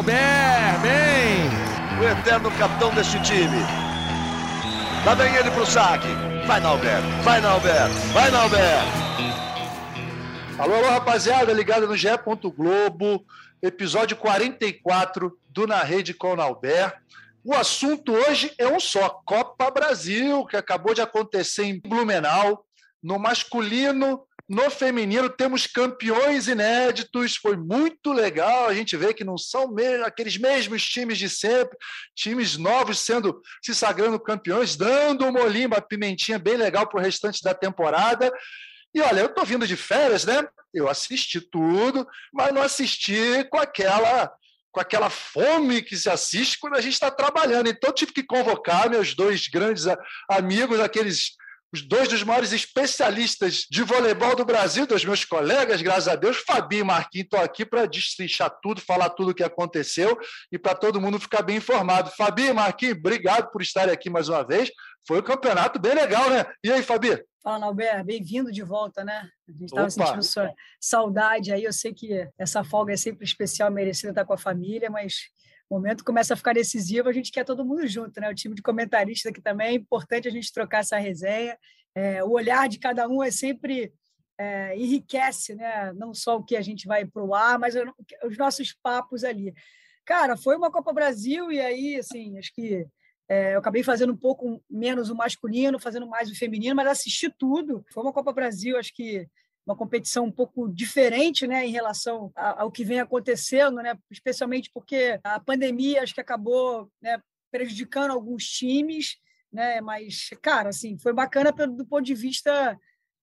Albert, bem! O eterno capitão deste time. Lá vem ele pro saque. Vai, Nalber, vai, Nalber, vai, Nalber. Alô, alô, rapaziada, ligado no GE. Globo, episódio 44 do Na Rede com o Nalber. O assunto hoje é um só: Copa Brasil, que acabou de acontecer em Blumenau. No masculino, no feminino, temos campeões inéditos. Foi muito legal. A gente vê que não são aqueles mesmos times de sempre, times novos sendo se sagrando campeões, dando uma olimba, pimentinha bem legal para o restante da temporada. E olha, eu estou vindo de férias, né? Eu assisti tudo, mas não assisti com aquela com aquela fome que se assiste quando a gente está trabalhando. Então, tive que convocar meus dois grandes amigos, aqueles os dois dos maiores especialistas de voleibol do Brasil, dos meus colegas, graças a Deus, Fabi e Marquinhos, estão aqui para destrinchar tudo, falar tudo o que aconteceu e para todo mundo ficar bem informado. Fabi e Marquinhos, obrigado por estarem aqui mais uma vez. Foi um campeonato bem legal, né? E aí, Fabi? Fala, Albert, bem-vindo de volta, né? A gente estava sentindo sua saudade aí. Eu sei que essa folga é sempre especial, merecida estar com a família, mas o momento começa a ficar decisivo, a gente quer todo mundo junto, né? O time de comentaristas aqui também é importante a gente trocar essa resenha. É, o olhar de cada um é sempre é, enriquece, né? Não só o que a gente vai para o ar, mas os nossos papos ali. Cara, foi uma Copa Brasil e aí, assim, acho que é, eu acabei fazendo um pouco menos o masculino, fazendo mais o feminino, mas assisti tudo. Foi uma Copa Brasil, acho que uma competição um pouco diferente né, em relação ao que vem acontecendo, né, especialmente porque a pandemia acho que acabou né, prejudicando alguns times, né, mas, cara, assim, foi bacana do ponto de vista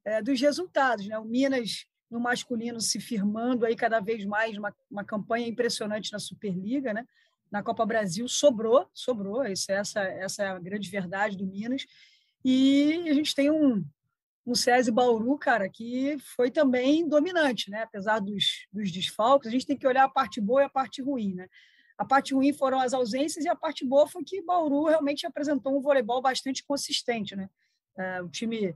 é, dos resultados. Né? O Minas, no masculino, se firmando aí cada vez mais, uma, uma campanha impressionante na Superliga, né? na Copa Brasil sobrou, sobrou, essa, essa é a grande verdade do Minas. E a gente tem um, um SESI Bauru, cara, que foi também dominante, né? apesar dos, dos desfalques. A gente tem que olhar a parte boa e a parte ruim. Né? A parte ruim foram as ausências e a parte boa foi que Bauru realmente apresentou um voleibol bastante consistente. Né? É, o time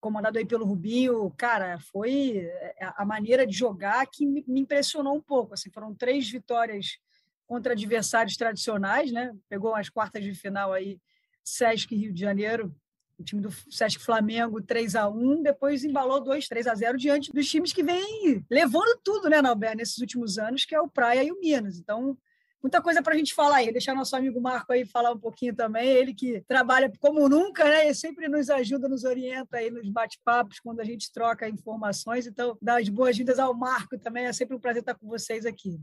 comandado aí pelo Rubinho, cara, foi é, a maneira de jogar que me impressionou um pouco. Assim, foram três vitórias contra adversários tradicionais, né? Pegou as quartas de final aí, Sesc Rio de Janeiro, o time do Sesc Flamengo 3 a 1 depois embalou 2 3 a 0 diante dos times que vêm levando tudo, né, Nalber, nesses últimos anos, que é o Praia e o Minas. Então, muita coisa para a gente falar aí. Deixar nosso amigo Marco aí falar um pouquinho também. Ele que trabalha como nunca, né? E sempre nos ajuda, nos orienta aí nos bate-papos quando a gente troca informações. Então, dá as boas-vindas ao Marco também. É sempre um prazer estar com vocês aqui.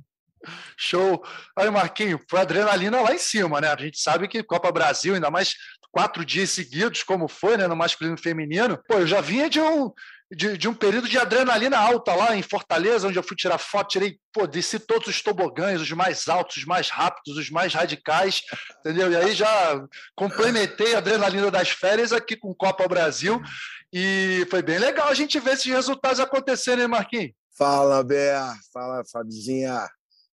Show. Aí, Marquinho, foi adrenalina lá em cima, né? A gente sabe que Copa Brasil, ainda mais quatro dias seguidos, como foi, né? No masculino e feminino. Pô, eu já vinha de um, de, de, um período de adrenalina alta lá em Fortaleza, onde eu fui tirar foto, tirei, pô, desci todos os tobogãs, os mais altos, os mais rápidos, os mais radicais, entendeu? E aí já complementei a adrenalina das férias aqui com Copa Brasil. E foi bem legal a gente ver esses resultados acontecerem, hein, Marquinhos? Fala, Ber. Fala, Fabizinha.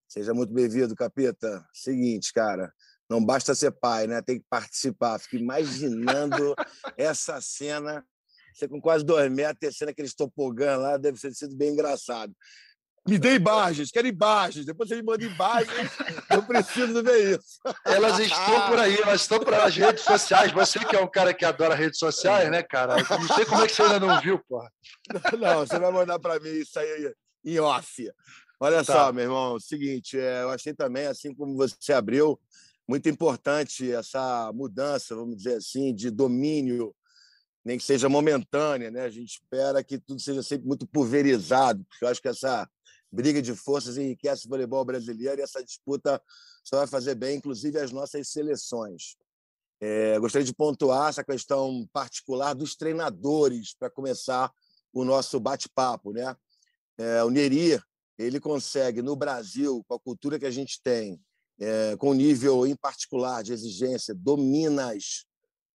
Seja muito bem-vindo, Capita. Seguinte, cara, não basta ser pai, né? Tem que participar. Fico imaginando essa cena. Você com quase dois metros, tecendo aqueles topogã lá, deve ter sido bem engraçado. Me dê imagens, quero imagens. Depois você me manda imagens. Eu preciso ver isso. Elas estão por aí, elas estão para as redes sociais. Você que é um cara que adora redes sociais, né, cara? não sei como é que você ainda não viu, porra. Não, você vai mandar para mim isso aí em off. Olha tá. só, meu irmão, é o seguinte, é, eu achei também, assim como você abriu, muito importante essa mudança, vamos dizer assim, de domínio, nem que seja momentânea, né? A gente espera que tudo seja sempre muito pulverizado, porque eu acho que essa briga de forças enriquece o voleibol brasileiro e essa disputa só vai fazer bem, inclusive, as nossas seleções. É, gostaria de pontuar essa questão particular dos treinadores para começar o nosso bate-papo, né? É, o Neri ele consegue, no Brasil, com a cultura que a gente tem, é, com nível em particular de exigência do Minas,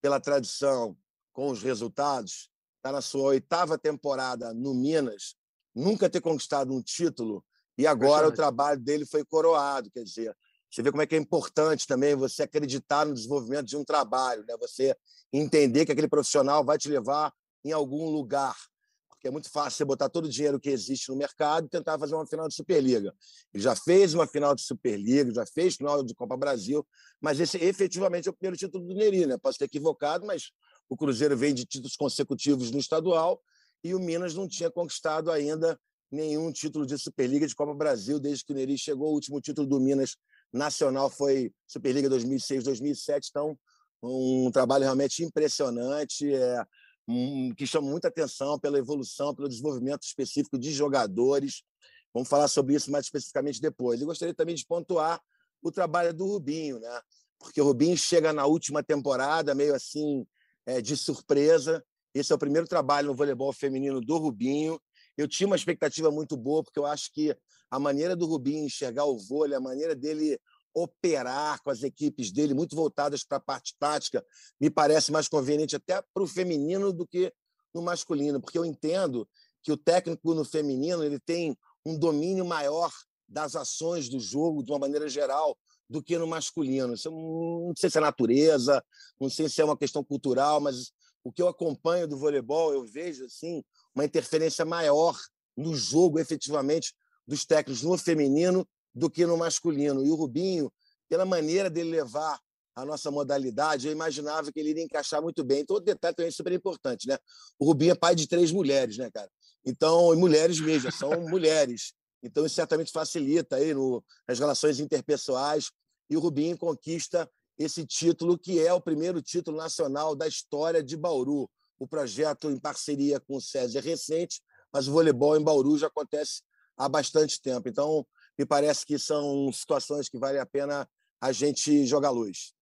pela tradição, com os resultados, está na sua oitava temporada no Minas, nunca ter conquistado um título, e agora o trabalho dele foi coroado. Quer dizer, você vê como é que é importante também você acreditar no desenvolvimento de um trabalho, né? você entender que aquele profissional vai te levar em algum lugar porque é muito fácil você botar todo o dinheiro que existe no mercado e tentar fazer uma final de Superliga. Ele já fez uma final de Superliga, já fez final de Copa Brasil, mas esse efetivamente é o primeiro título do Neri, né? Posso ter equivocado, mas o Cruzeiro vem de títulos consecutivos no estadual e o Minas não tinha conquistado ainda nenhum título de Superliga de Copa Brasil desde que o Neri chegou. O último título do Minas nacional foi Superliga 2006-2007, então um trabalho realmente impressionante, é, que chama muita atenção pela evolução, pelo desenvolvimento específico de jogadores. Vamos falar sobre isso mais especificamente depois. E gostaria também de pontuar o trabalho do Rubinho, né? porque o Rubinho chega na última temporada meio assim é, de surpresa. Esse é o primeiro trabalho no voleibol feminino do Rubinho. Eu tinha uma expectativa muito boa, porque eu acho que a maneira do Rubinho enxergar o vôlei, a maneira dele operar com as equipes dele, muito voltadas para a parte tática, me parece mais conveniente até para o feminino do que no masculino, porque eu entendo que o técnico no feminino ele tem um domínio maior das ações do jogo de uma maneira geral do que no masculino. Isso não sei se é natureza, não sei se é uma questão cultural, mas o que eu acompanho do voleibol, eu vejo assim uma interferência maior no jogo, efetivamente, dos técnicos no feminino do que no masculino. E o Rubinho, pela maneira dele levar a nossa modalidade, eu imaginava que ele iria encaixar muito bem. Então, o detalhe também é super importante, né? O Rubinho é pai de três mulheres, né, cara? Então, mulheres mesmo, são mulheres. Então, isso certamente facilita aí no, nas relações interpessoais. E o Rubinho conquista esse título, que é o primeiro título nacional da história de Bauru. O projeto em parceria com o SESI é recente, mas o voleibol em Bauru já acontece há bastante tempo. Então, me parece que são situações que vale a pena a gente jogar luz.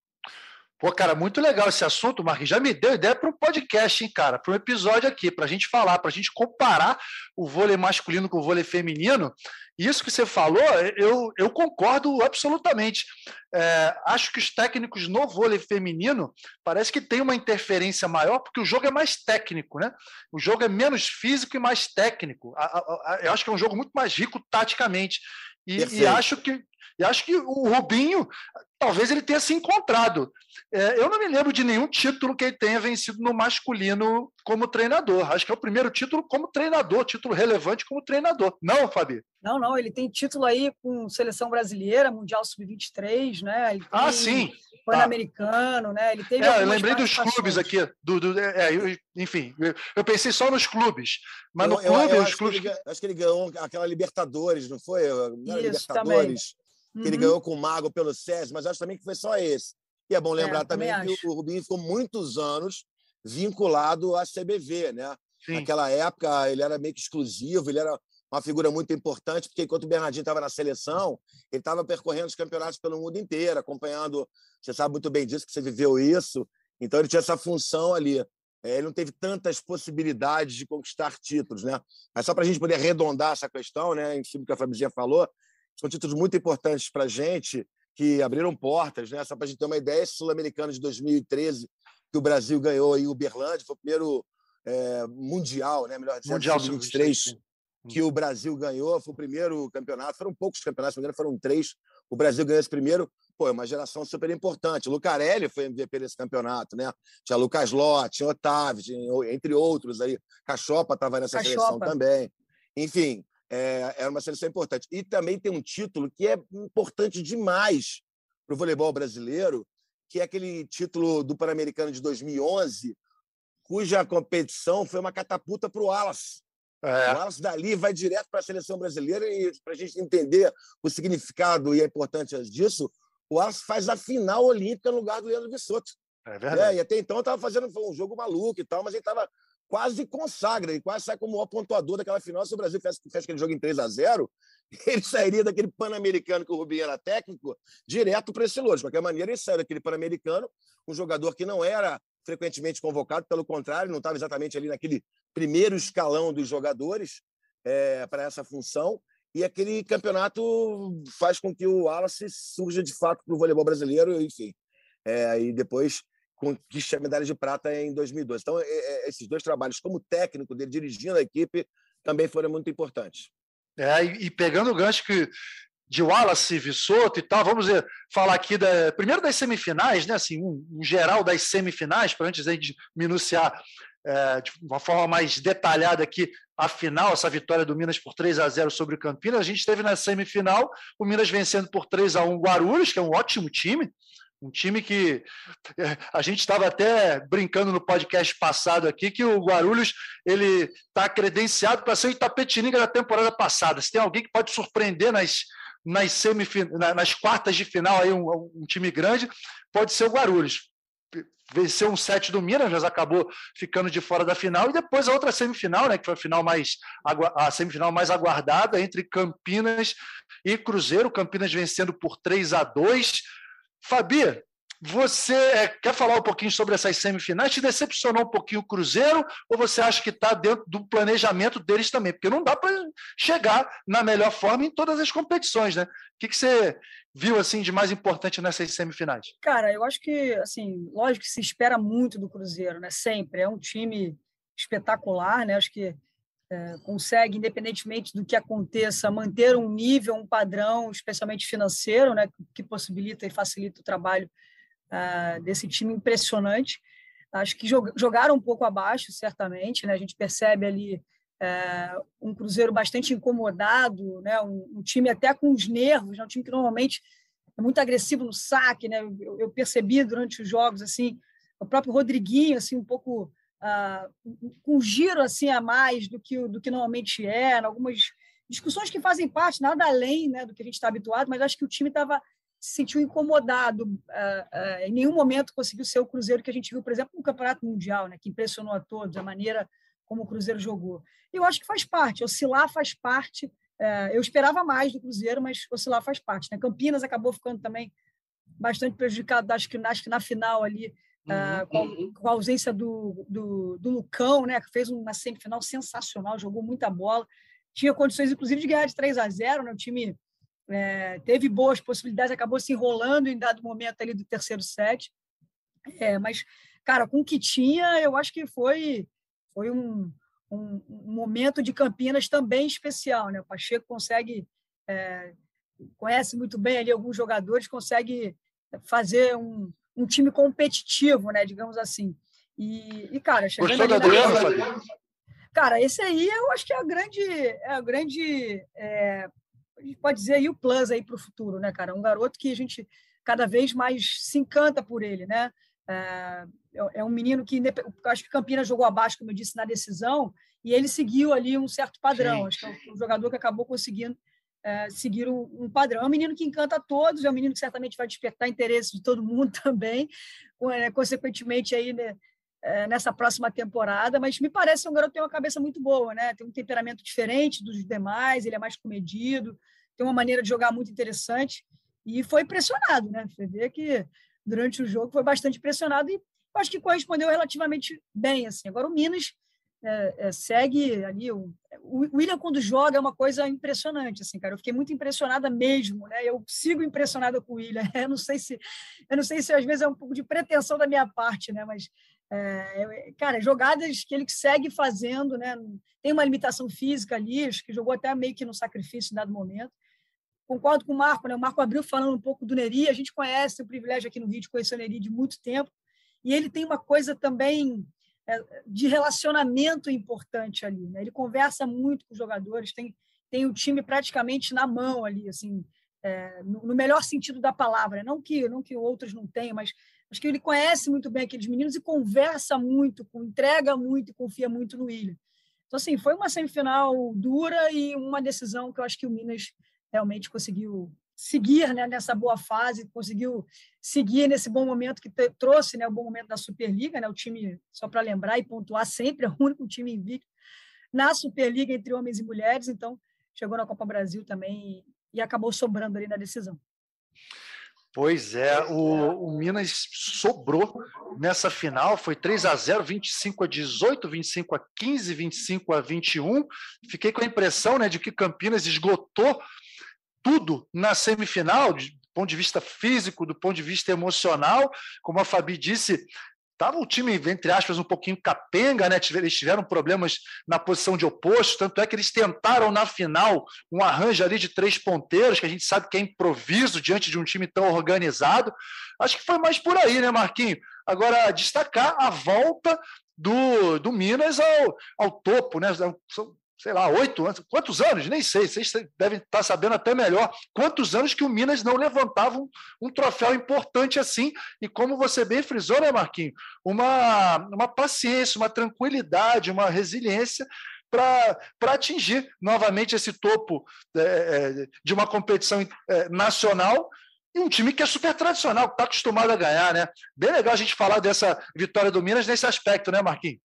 Pô, cara, muito legal esse assunto, Marquinhos. Já me deu ideia para um podcast, hein, cara? Para um episódio aqui, para a gente falar, para a gente comparar o vôlei masculino com o vôlei feminino. Isso que você falou, eu, eu concordo absolutamente. É, acho que os técnicos no vôlei feminino parece que tem uma interferência maior, porque o jogo é mais técnico, né? O jogo é menos físico e mais técnico. Eu acho que é um jogo muito mais rico taticamente. E, e, acho que e acho que o Rubinho, talvez ele tenha se encontrado. É, eu não me lembro de nenhum título que ele tenha vencido no masculino como treinador. Acho que é o primeiro título como treinador, título relevante como treinador. Não, Fabi? Não, não. Ele tem título aí com seleção brasileira, Mundial Sub-23, né? ah, sim. Pan-Americano, né? Ele teve é, eu lembrei dos clubes aqui. Do, do é, eu, enfim, eu pensei só nos clubes. Mas eu, no clube, eu, os clubes. Que ele, acho que ele ganhou aquela Libertadores, não foi? Não Isso, Libertadores. Também que ele uhum. ganhou com o Mago pelo SES, mas acho também que foi só esse. E é bom é, lembrar é, também, que o Rubinho ficou muitos anos vinculado à CBV, né? Sim. Naquela época, ele era meio que exclusivo, ele era uma figura muito importante, porque enquanto o Bernardinho estava na seleção, ele estava percorrendo os campeonatos pelo mundo inteiro, acompanhando. Você sabe muito bem disso, que você viveu isso. Então, ele tinha essa função ali. É, ele não teve tantas possibilidades de conquistar títulos, né? Mas só para a gente poder arredondar essa questão, né, em cima do que a Fabizinha falou, são títulos muito importantes para a gente, que abriram portas, né? Só para a gente ter uma ideia, esse Sul-Americano de 2013, que o Brasil ganhou em Uberlândia, foi o primeiro é, mundial, né? Melhor dizendo, mundial 2023, que o Brasil ganhou, foi o primeiro campeonato, foram poucos campeonatos, se não me engano, foram três. O Brasil ganhou esse primeiro, pô, é uma geração super importante. Lucarelli foi MVP desse campeonato, né? Tinha Lucas Ló, tinha Otávio, tinha, entre outros aí. Cachopa estava nessa Cachopa. seleção também. Enfim, é, era uma seleção importante. E também tem um título que é importante demais para o voleibol brasileiro, que é aquele título do Pan-Americano de 2011, cuja competição foi uma catapulta para o Wallace. É. O Wallace dali vai direto para a seleção brasileira e para a gente entender o significado e a importância disso, o Wallace faz a final olímpica no lugar do Leandro Bissoto. É verdade. É, e até então estava fazendo um jogo maluco e tal, mas ele estava quase consagra, ele quase sai como o pontuador daquela final. Se o Brasil fez aquele jogo em 3 a 0 ele sairia daquele Pan-Americano que o Rubinho era técnico direto para esse lote. De qualquer maneira, ele saiu daquele Pan-Americano, um jogador que não era frequentemente convocado, pelo contrário, não estava exatamente ali naquele primeiro escalão dos jogadores é, para essa função. E aquele campeonato faz com que o Wallace surja de fato para o voleibol brasileiro, enfim. É, e depois conquista a medalha de prata em 2012. Então, é, é, esses dois trabalhos, como técnico dele, dirigindo a equipe, também foram muito importantes. É, e, pegando o gancho que de Wallace, Vissoto e tal, vamos ver, falar aqui da, primeiro das semifinais, né, assim, um, um geral das semifinais, para antes de minuciar é, de uma forma mais detalhada aqui a final, essa vitória do Minas por 3 a 0 sobre o Campinas. A gente teve na semifinal o Minas vencendo por 3 a 1 o Guarulhos, que é um ótimo time, um time que é, a gente estava até brincando no podcast passado aqui que o Guarulhos ele está credenciado para ser o Itapetininga da temporada passada. Se tem alguém que pode surpreender nas, nas, semifin... nas quartas de final aí um, um time grande, pode ser o Guarulhos. Venceu um set do Minas, mas acabou ficando de fora da final, e depois a outra semifinal, né, que foi a final mais a semifinal mais aguardada entre Campinas e Cruzeiro, Campinas vencendo por 3 a 2 Fabi, você é, quer falar um pouquinho sobre essas semifinais? Te decepcionou um pouquinho o Cruzeiro ou você acha que está dentro do planejamento deles também? Porque não dá para chegar na melhor forma em todas as competições, né? O que, que você viu assim de mais importante nessas semifinais? Cara, eu acho que, assim, lógico que se espera muito do Cruzeiro, né? Sempre. É um time espetacular, né? Acho que consegue, independentemente do que aconteça, manter um nível, um padrão, especialmente financeiro, né, que possibilita e facilita o trabalho uh, desse time impressionante. Acho que jogaram um pouco abaixo, certamente. Né? A gente percebe ali uh, um Cruzeiro bastante incomodado, né? Um, um, time até com os nervos, né? um time que normalmente é muito agressivo no saque. Né? Eu, eu percebi durante os jogos assim o próprio Rodriguinho assim um pouco uh, com giro assim a mais do que do que normalmente é, algumas discussões que fazem parte nada além né, do que a gente está habituado, mas acho que o time estava se sentiu incomodado, uh, uh, em nenhum momento conseguiu ser o Cruzeiro que a gente viu, por exemplo, no Campeonato Mundial, né, que impressionou a todos a maneira como o Cruzeiro jogou. Eu acho que faz parte, oscilar faz parte. Uh, eu esperava mais do Cruzeiro, mas oscilar faz parte. Né? Campinas acabou ficando também bastante prejudicado, acho que, acho que na final ali Uh, com, a, com, a, ausência do, do, do, Lucão, né, que fez uma semifinal sensacional, jogou muita bola, tinha condições, inclusive, de ganhar de 3 a 0 né, o time é, teve boas possibilidades, acabou se enrolando em dado momento ali do terceiro set, é, mas, cara, com o que tinha, eu acho que foi, foi um, um, um momento de Campinas também especial, né, o Pacheco consegue, é, conhece muito bem ali alguns jogadores, consegue fazer um um time competitivo, né, digamos assim. E, e cara, chegando Gostou do Adriano, Fabi? Cara, esse aí eu acho que é a grande, é a grande, é, a gente pode dizer aí o plus aí para o futuro, né, cara? Um garoto que a gente cada vez mais se encanta por ele, né? É, é um menino que acho que Campinas jogou abaixo, como eu disse, na decisão, e ele seguiu ali um certo padrão. Sim. Acho que é um jogador que acabou conseguindo é, seguir um, um, padrão. É um menino que encanta a todos, é um menino que certamente vai despertar interesse de todo mundo também, é, consequentemente aí né, é, nessa próxima temporada, mas me parece um garoto que tem uma cabeça muito boa, né? Tem um temperamento diferente dos demais, ele é mais comedido, tem uma maneira de jogar muito interessante e foi impressionado, né? Você vê que durante o jogo foi bastante impressionado e acho que correspondeu relativamente bem, assim. Agora o Minas é, é, segue ali. O, o, William, quando joga, é uma coisa impressionante, assim, cara. Eu fiquei muito impressionada mesmo, né? Eu sigo impressionada com o William. Eu não sei se, eu não sei se às vezes é um pouco de pretensão da minha parte, né? Mas, é, cara, jogadas que ele segue fazendo, né? Tem uma limitação física ali, acho que jogou até meio que no sacrifício em dado momento. Concordo com o Marco, né? O Marco abriu falando um pouco do Neri. A gente conhece, o privilégio aqui no vídeo de conhecer o Neri de muito tempo. E ele tem uma coisa também de relacionamento importante ali. Né? Ele conversa muito com os jogadores, tem, tem o time praticamente na mão ali, assim, é, no, no, melhor sentido da palavra. Não que, não que outros não tenham, mas acho que ele conhece muito bem aqueles meninos e conversa muito, entrega muito e confia muito no William. Então, assim, foi uma semifinal dura e uma decisão que eu acho que o Minas realmente conseguiu seguir né, nessa boa fase, conseguiu seguir nesse bom momento que trouxe né, o bom momento da Superliga, né, o time, só para lembrar e pontuar sempre, é o único time invicto na Superliga entre homens e mulheres, então chegou na Copa Brasil também e, e acabou sobrando ali na decisão. Pois é, o, o, Minas sobrou nessa final, foi 3 a 0, 25 a 18, 25 a 15, 25 a 21. Fiquei com a impressão né, de que Campinas esgotou tudo na semifinal, do ponto de vista físico, do ponto de vista emocional. Como a Fabi disse, estava o time, entre aspas, um pouquinho capenga, né? Eles tiveram problemas na posição de oposto, tanto é que eles tentaram na final um arranjo ali de três ponteiros, que a gente sabe que é improviso diante de um time tão organizado. Acho que foi mais por aí, né, Marquinho? Agora, destacar a volta do, do Minas ao, ao topo, né? São, sei lá, oito anos, quantos anos? Nem sei, vocês devem estar sabendo até melhor quantos anos que o Minas não levantava um, um troféu importante assim, e como você bem frisou, né, Marquinho? Uma, uma paciência, uma tranquilidade, uma resiliência para atingir novamente esse topo é, é, de uma competição é, nacional e um time que é super tradicional, que está acostumado a ganhar, né? Bem legal a gente falar dessa vitória do Minas nesse aspecto, né, Marquinhos?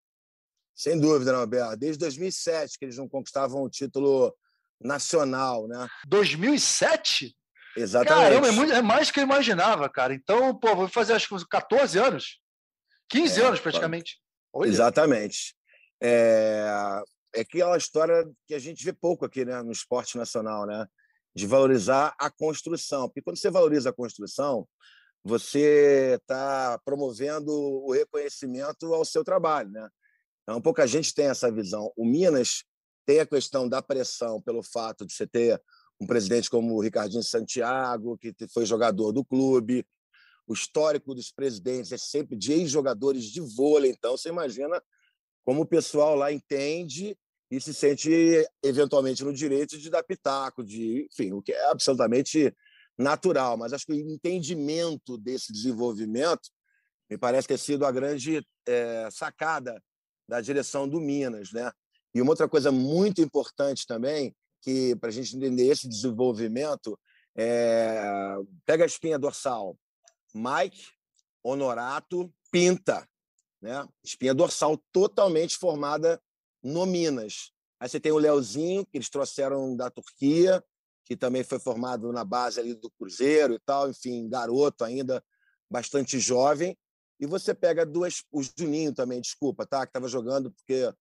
Sem dúvida, não, Alberto. Desde 2007 que eles não conquistavam o título nacional, né? 2007? Exatamente. Caramba, é, muito, é mais que eu imaginava, cara. Então, pô, vou fazer acho que 14 anos. 15 é, anos, praticamente. Olha. Exatamente. É, é aquela história que a gente vê pouco aqui né, no esporte nacional, né? De valorizar a construção. Porque quando você valoriza a construção, você está promovendo o reconhecimento ao seu trabalho, né? Então, pouca gente tem essa visão. O Minas tem a questão da pressão pelo fato de você ter um presidente como o Ricardinho Santiago, que foi jogador do clube. O histórico dos presidentes é sempre de ex-jogadores de vôlei. Então, você imagina como o pessoal lá entende e se sente eventualmente no direito de dar pitaco, de, enfim, o que é absolutamente natural. Mas acho que o entendimento desse desenvolvimento me parece ter sido a grande é, sacada da direção do Minas, né? E uma outra coisa muito importante também, que para a gente entender esse desenvolvimento, é... pega a espinha dorsal, Mike, Honorato, Pinta, né? Espinha dorsal totalmente formada no Minas. Aí você tem o Leozinho, que eles trouxeram da Turquia, que também foi formado na base ali do Cruzeiro e tal, enfim, garoto ainda, bastante jovem. E você pega duas. O Juninho também, desculpa, tá? Que estava jogando, porque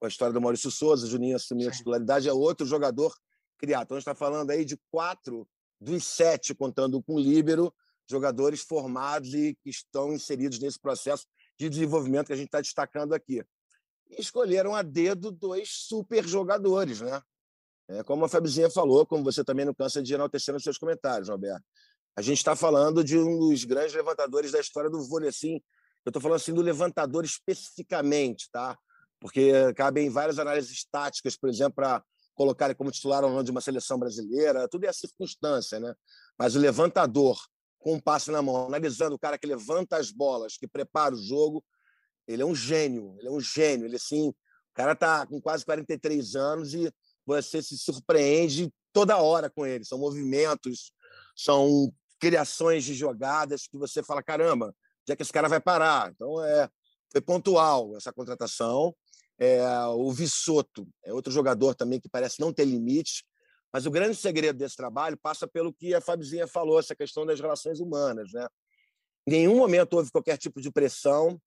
a história do Maurício Souza, o Juninho assumiu a titularidade, é outro jogador criado. Então, a gente está falando aí de quatro dos sete, contando com o Líbero, jogadores formados e que estão inseridos nesse processo de desenvolvimento que a gente está destacando aqui. E escolheram a dedo dois super jogadores, né? É, como a Fabizinha falou, como você também não cansa de enaltecer nos seus comentários, Roberto. A gente está falando de um dos grandes levantadores da história do vôlei, assim. Eu estou falando assim do levantador especificamente, tá? Porque cabem várias análises táticas, por exemplo, para colocar ele como titular ou não de uma seleção brasileira, tudo é a circunstância, né? Mas o levantador, com um passe na mão, analisando o cara que levanta as bolas, que prepara o jogo, ele é um gênio, ele é um gênio, ele assim, o cara está com quase 43 anos e você se surpreende toda hora com ele, são movimentos, são criações de jogadas que você fala, caramba, já é que esse cara vai parar. Então, é, foi pontual essa contratação. É, o Vissoto é outro jogador também que parece não ter limite, mas o grande segredo desse trabalho passa pelo que a Fabizinha falou, essa questão das relações humanas. Né? Em nenhum momento houve qualquer tipo de pressão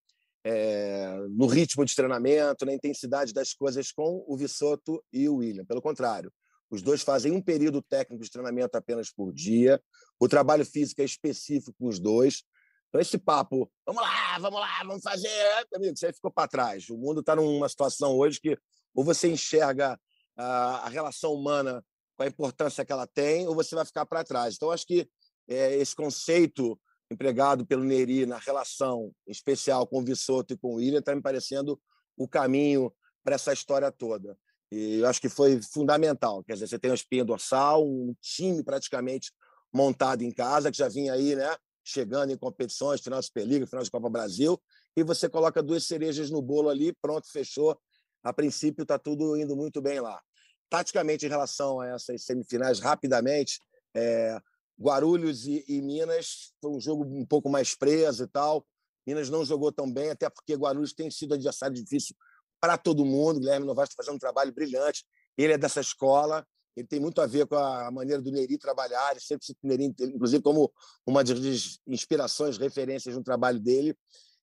é, no ritmo de treinamento, na intensidade das coisas com o Vissoto e o William. Pelo contrário, os dois fazem um período técnico de treinamento apenas por dia. O trabalho físico é específico com os dois. Então, esse papo, vamos lá, vamos lá, vamos fazer, amigo, você ficou para trás. O mundo está numa situação hoje que ou você enxerga a, a, relação humana com a importância que ela tem, ou você vai ficar para trás. Então, acho que é, esse conceito empregado pelo Neri na relação especial com o Vissoto e com o William está me parecendo o caminho para essa história toda. E eu acho que foi fundamental. Quer dizer, você tem uma espinha dorsal, um time praticamente montado em casa, que já vinha aí, né? Chegando em competições, final de Superliga, final de Copa Brasil, e você coloca duas cerejas no bolo ali, pronto, fechou. A princípio está tudo indo muito bem lá. Taticamente, em relação a essas semifinais, rapidamente, é, Guarulhos e, e, Minas foi um jogo um pouco mais preso e tal. Minas não jogou tão bem, até porque Guarulhos tem sido adversário difícil para todo mundo. Guilherme Novaes está fazendo um trabalho brilhante. Ele é dessa escola, ele tem muito a ver com a maneira do Neri trabalhar. Ele sempre cita o Neri, inclusive, como uma das inspirações, referências no trabalho dele.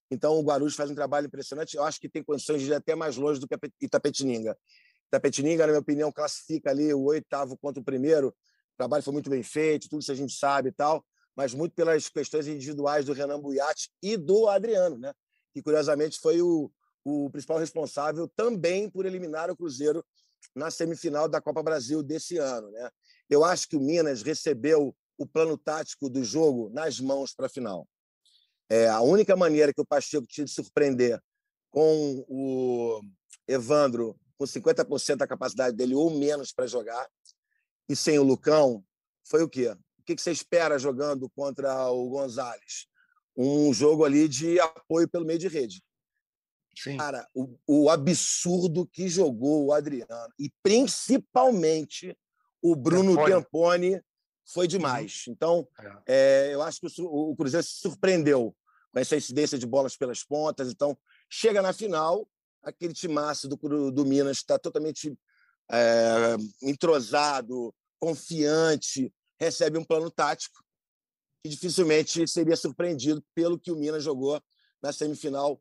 Então, o Guarulhos faz um trabalho impressionante. Eu acho que tem condições de ir até mais longe do que Itapetininga. Itapetininga, na minha opinião, classifica ali o oitavo contra o primeiro. O trabalho foi muito bem feito, tudo isso a gente sabe e tal, mas muito pelas questões individuais do Renan Buiati e do Adriano, né? que curiosamente foi o, o principal responsável também por eliminar o Cruzeiro na semifinal da Copa Brasil desse ano. Né? Eu acho que o Minas recebeu o plano tático do jogo nas mãos para a final. É, a única maneira que o Pacheco tinha de surpreender com o Evandro com 50% da capacidade dele ou menos para jogar, e sem o Lucão, foi o quê? O que você espera jogando contra o Gonzalez? Um jogo ali de apoio pelo meio de rede. Sim. Cara, o, o absurdo que jogou o Adriano, e principalmente o Bruno Tempone, Tempone foi uhum. demais. Então, é. É, eu acho que o, o Cruzeiro se surpreendeu com essa incidência de bolas pelas pontas. Então, chega na final, aquele timaço do, do Minas está totalmente é, entrosado, confiante, recebe um plano tático que dificilmente seria surpreendido pelo que o Minas jogou na semifinal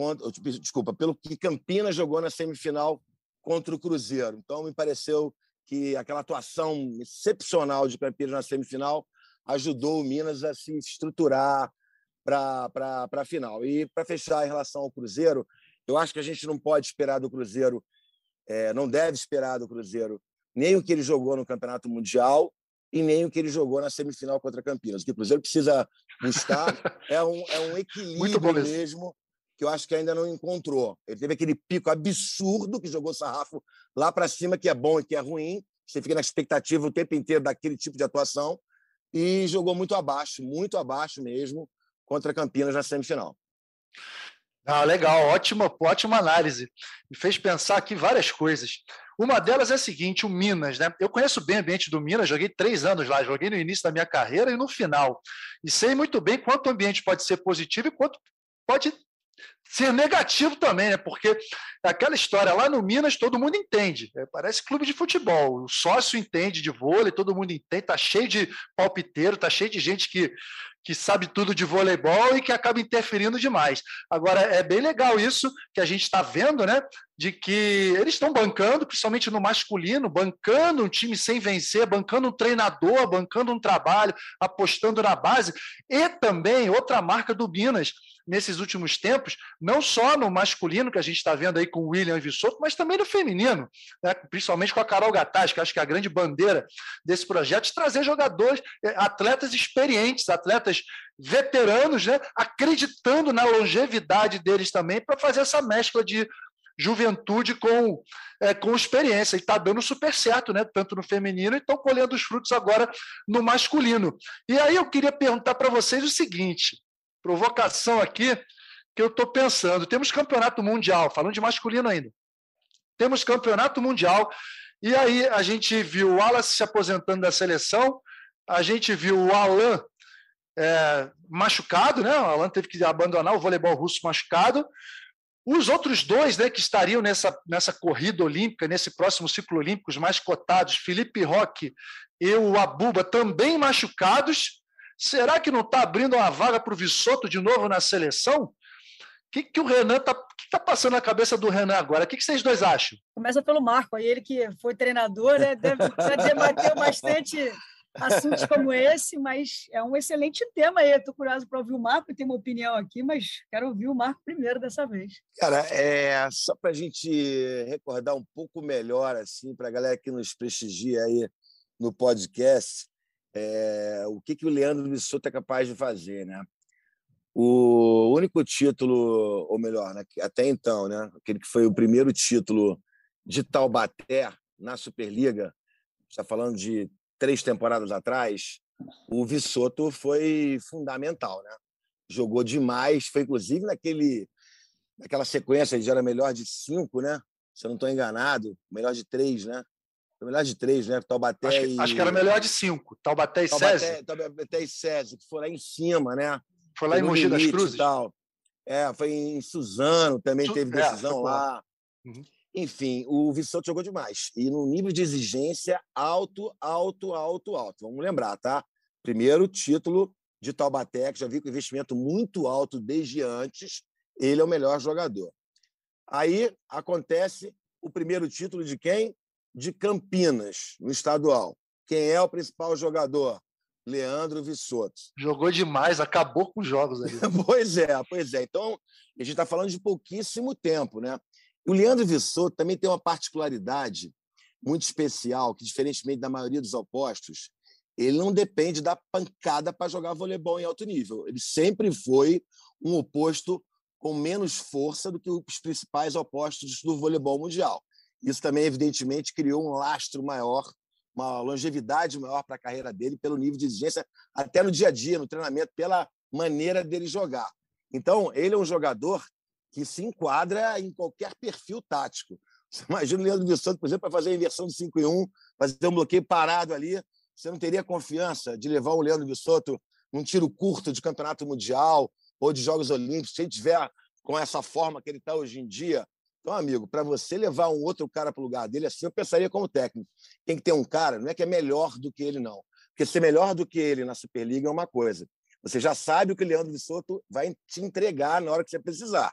contra, desculpa, pelo que Campinas jogou na semifinal contra o Cruzeiro. Então me pareceu que aquela atuação excepcional de Campinas na semifinal ajudou o Minas a se estruturar para a final. E para fechar em relação ao Cruzeiro, eu acho que a gente não pode esperar do Cruzeiro, é, não deve esperar do Cruzeiro nem o que ele jogou no Campeonato Mundial e nem o que ele jogou na semifinal contra Campinas. O que o Cruzeiro precisa buscar é um, é um equilíbrio mesmo que eu acho que ainda não encontrou. Ele teve aquele pico absurdo que jogou sarrafo lá para cima, que é bom e que é ruim. Você fica na expectativa o tempo inteiro daquele tipo de atuação e jogou muito abaixo, muito abaixo mesmo, contra Campinas na semifinal. Ah, legal, ótima, ótima análise. Me fez pensar aqui várias coisas. Uma delas é a seguinte: o Minas, né? Eu conheço bem o ambiente do Minas, joguei três anos lá, joguei no início da minha carreira e no final. E sei muito bem quanto o ambiente pode ser positivo e quanto pode ser negativo também, né? Porque aquela história lá no Minas todo mundo entende. É, parece clube de futebol. O sócio entende de vôlei, todo mundo entende, tá cheio de palpiteiro, tá cheio de gente que que sabe tudo de voleibol e que acaba interferindo demais. Agora, é bem legal isso que a gente está vendo, né? De que eles estão bancando, principalmente no masculino, bancando um time sem vencer, bancando um treinador, bancando um trabalho, apostando na base. E também outra marca do Minas nesses últimos tempos, não só no masculino, que a gente está vendo aí com o William e Vissoto, mas também no feminino, né? principalmente com a Carol Gataz, que acho que é a grande bandeira desse projeto, de trazer jogadores, eh, atletas experientes, atletas veteranos, né? acreditando na longevidade deles também, para fazer essa mescla de juventude com, é, com experiência. E está dando super certo, né? tanto no feminino, e estão colhendo os frutos agora no masculino. E aí eu queria perguntar para vocês o seguinte: provocação aqui que eu estou pensando. Temos campeonato mundial, falando de masculino ainda. Temos campeonato mundial, e aí a gente viu o Wallace se aposentando da seleção, a gente viu o Alan é, machucado, né? O Alan teve que abandonar o voleibol russo machucado. Os outros dois né, que estariam nessa, nessa corrida olímpica, nesse próximo ciclo olímpico, os mais cotados, Felipe Roque e o Abuba, também machucados. Será que não está abrindo uma vaga para o Vissoto de novo na seleção? O que, que o Renan está tá passando na cabeça do Renan agora? O que, que vocês dois acham? Começa pelo Marco, aí ele que foi treinador, né? Deve, já debateu bastante assuntos como esse, mas é um excelente tema aí. Estou curioso para ouvir o Marco, tem uma opinião aqui, mas quero ouvir o Marco primeiro dessa vez. Cara, é só para a gente recordar um pouco melhor, assim, para a galera que nos prestigia aí no podcast, é, o que, que o Leandro Bissoto é capaz de fazer, né? O único título, ou melhor, né, até então, né, aquele que foi o primeiro título de Taubaté na Superliga, está falando de três temporadas atrás, o Vissoto foi fundamental, né? Jogou demais, foi inclusive naquele, naquela sequência, ele já era melhor de cinco, né? Se eu não estou enganado, melhor de três, né? Foi melhor de três, né? Taubaté acho, e... acho que era melhor de cinco. Taubaté e Taubaté, Taubaté e César, que foi lá em cima, né? Foi lá em Mogi das Cruzes? Tal. É, foi em Suzano, também Su... teve é, decisão é, lá. Uhum. Enfim, o Vicente jogou demais. E no nível de exigência alto, alto, alto, alto. Vamos lembrar, tá? Primeiro título de Taubaté, que já vi com investimento muito alto desde antes. Ele é o melhor jogador. Aí acontece o primeiro título de quem? de Campinas, no estadual. Quem é o principal jogador? Leandro Vissoto. Jogou demais, acabou com os jogos ali. pois é, pois é. Então, a gente está falando de pouquíssimo tempo, né? O Leandro Vissoto também tem uma particularidade muito especial, que, diferentemente da maioria dos opostos, ele não depende da pancada para jogar voleibol em alto nível. Ele sempre foi um oposto com menos força do que os principais opostos do voleibol mundial. Isso também, evidentemente, criou um lastro maior, uma longevidade maior para a carreira dele, pelo nível de exigência, até no dia a dia, no treinamento, pela maneira dele jogar. Então, ele é um jogador que se enquadra em qualquer perfil tático. Você imagina o Leandro de Santos, por exemplo, para fazer a inversão de 5 em 1, fazer um bloqueio parado ali. Você não teria confiança de levar o Leandro de Soto num tiro curto de campeonato mundial ou de Jogos Olímpicos, se ele tiver com essa forma que ele está hoje em dia. Então, amigo, para você levar um outro cara para o lugar dele, assim eu pensaria como técnico. Tem que ter um cara, não é que é melhor do que ele, não. Porque ser melhor do que ele na Superliga é uma coisa. Você já sabe o que o Leandro de Soto vai te entregar na hora que você precisar.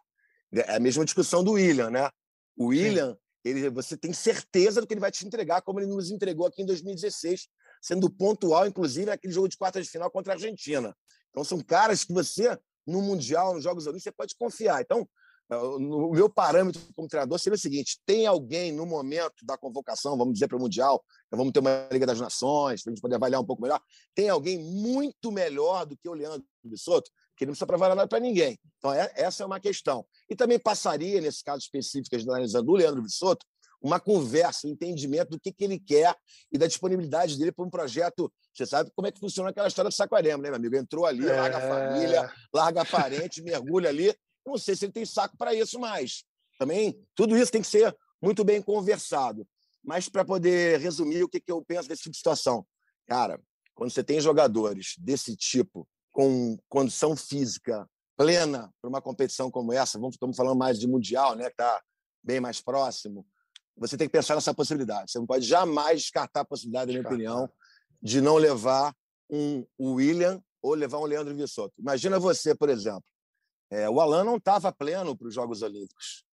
É a mesma discussão do William, né? O William, ele, você tem certeza do que ele vai te entregar, como ele nos entregou aqui em 2016, sendo pontual, inclusive, naquele jogo de quartas de final contra a Argentina. Então, são caras que você, no Mundial, nos Jogos Olímpicos, você pode confiar. Então, o meu parâmetro como treinador seria o seguinte: tem alguém no momento da convocação, vamos dizer, para o Mundial, vamos ter uma Liga das Nações, para a gente poder avaliar um pouco melhor, tem alguém muito melhor do que o Leandro Bissotto, que não precisa provar nada para ninguém. Então, é, essa é uma questão. E também passaria, nesse caso específico, analisando do Leandro Bissotto, uma conversa, um entendimento do que, que ele quer e da disponibilidade dele para um projeto. Você sabe como é que funciona aquela história do Saquarema, né, meu amigo? Entrou ali, é... larga a família, larga a parente, mergulha ali não sei se ele tem saco para isso mais. Também, tudo isso tem que ser muito bem conversado. Mas para poder resumir o que, que eu penso desse tipo de situação. Cara, quando você tem jogadores desse tipo, com condição física plena para uma competição como essa, vamos, estamos falando mais de Mundial, né, que está bem mais próximo, você tem que pensar nessa possibilidade. Você não pode jamais descartar a possibilidade, na minha opinião, de não levar um William ou levar um Leandro Vissotto. Imagina você, por exemplo, é, o Alan não estava pleno para os Jogos Olímpicos.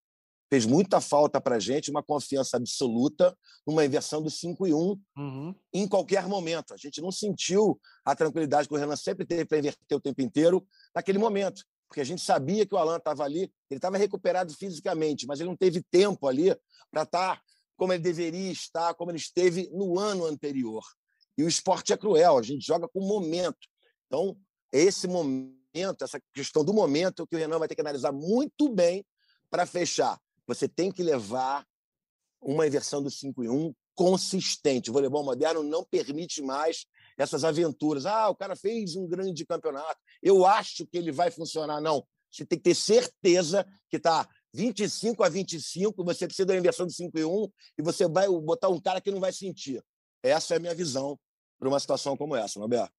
Fez muita falta para a gente, uma confiança absoluta numa inversão do 5 e 1 uhum. em qualquer momento. A gente não sentiu a tranquilidade que o Renan sempre teve para inverter o tempo inteiro naquele momento, porque a gente sabia que o Alan estava ali, ele estava recuperado fisicamente, mas ele não teve tempo ali para estar tá como ele deveria estar, como ele esteve no ano anterior. E o esporte é cruel, a gente joga com momento. Então, esse momento, essa questão do momento que o Renan vai ter que analisar muito bem para fechar. Você tem que levar uma inversão do 5 em 1 consistente. O voleibol moderno não permite mais essas aventuras. Ah, o cara fez um grande campeonato, eu acho que ele vai funcionar. Não. Você tem que ter certeza que está 25 a 25, você precisa da inversão do 5 em 1 e você vai botar um cara que não vai sentir. Essa é a minha visão para uma situação como essa, Roberto.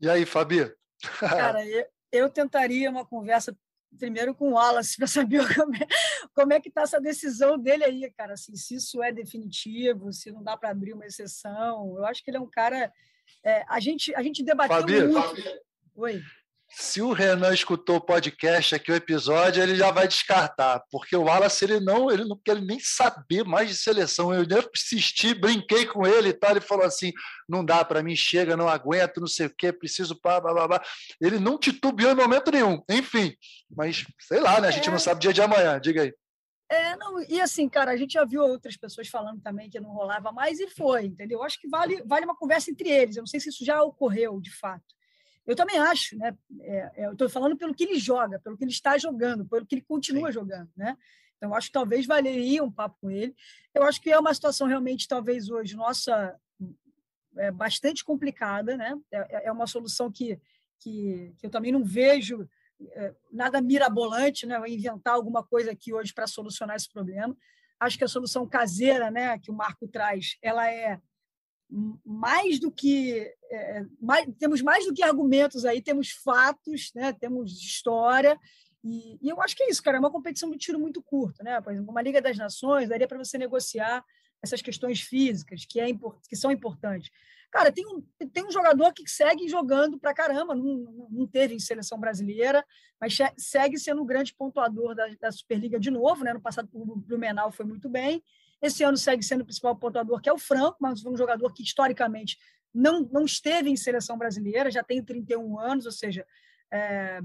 E aí, Fabi? Cara, eu, eu tentaria uma conversa primeiro com o Wallace para saber como é, como é que está essa decisão dele aí, cara. Assim, se isso é definitivo, se não dá para abrir uma exceção. Eu acho que ele é um cara. É, a, gente, a gente debateu Fabi, muito. Fabi. Oi se o Renan escutou o podcast aqui, o episódio, ele já vai descartar, porque o Wallace ele não, ele não quer nem saber mais de seleção. Eu assisti, brinquei com ele e tal, ele falou assim: não dá para mim, chega, não aguento, não sei o quê, preciso pá, blá, blá, blá. Ele não titubeou em momento nenhum, enfim. Mas sei lá, né? A gente é... não sabe dia de amanhã, diga aí. É, não, e assim, cara, a gente já viu outras pessoas falando também que não rolava mais e foi, entendeu? Acho que vale, vale uma conversa entre eles. Eu não sei se isso já ocorreu de fato. Eu também acho, né? É, é eu estou falando pelo que ele joga, pelo que ele está jogando, pelo que ele continua Sim. jogando, né? Então, acho que talvez valeria um papo com ele. Eu acho que é uma situação realmente, talvez hoje, nossa, é bastante complicada, né? É, é uma solução que, que, que eu também não vejo é, nada mirabolante, né? Inventar alguma coisa aqui hoje para solucionar esse problema. Acho que a solução caseira, né, que o Marco traz, ela é mais do que é, mais, temos mais do que argumentos aí, temos fatos, né? temos história. E, e, eu acho que é isso, cara. É uma competição de tiro muito curto, né? Por exemplo, uma Liga das Nações daria para você negociar essas questões físicas que, é, que são importantes. Cara, tem um, tem um jogador que segue jogando para caramba, não, não teve em seleção brasileira, mas segue sendo um grande pontuador da, da Superliga de novo, né? No passado, o Blumenau foi muito bem. Esse ano segue sendo o principal pontuador, que é o Franco, mas um jogador que historicamente não, não esteve em seleção brasileira, já tem 31 anos, ou seja, é,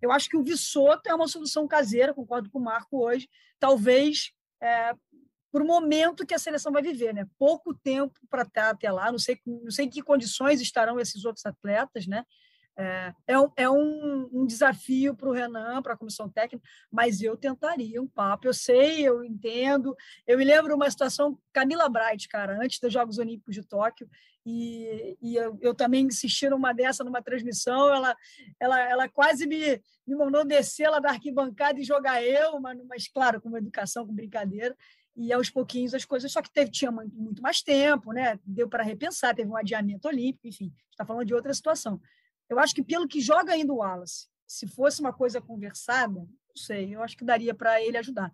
eu acho que o Vissoto é uma solução caseira, concordo com o Marco hoje, talvez é, por o momento que a seleção vai viver, né? Pouco tempo para estar até lá, não sei, não sei em que condições estarão esses outros atletas, né? É, é, um, é um, desafio para o Renan, para a comissão técnica, mas eu tentaria um papo. Eu sei, eu entendo. Eu me lembro uma situação, Camila Bright, cara, antes dos Jogos Olímpicos de Tóquio, e, e eu, eu, também assisti numa dessa, numa transmissão, ela, ela, ela quase me, me mandou descer lá da arquibancada e jogar eu, mas, mas claro, com educação, com brincadeira e aos pouquinhos as coisas, só que teve, tinha muito mais tempo, né? deu para repensar, teve um adiamento olímpico, enfim, está falando de outra situação. Eu acho que pelo que joga ainda o Wallace, se fosse uma coisa conversada, não sei, eu acho que daria para ele ajudar.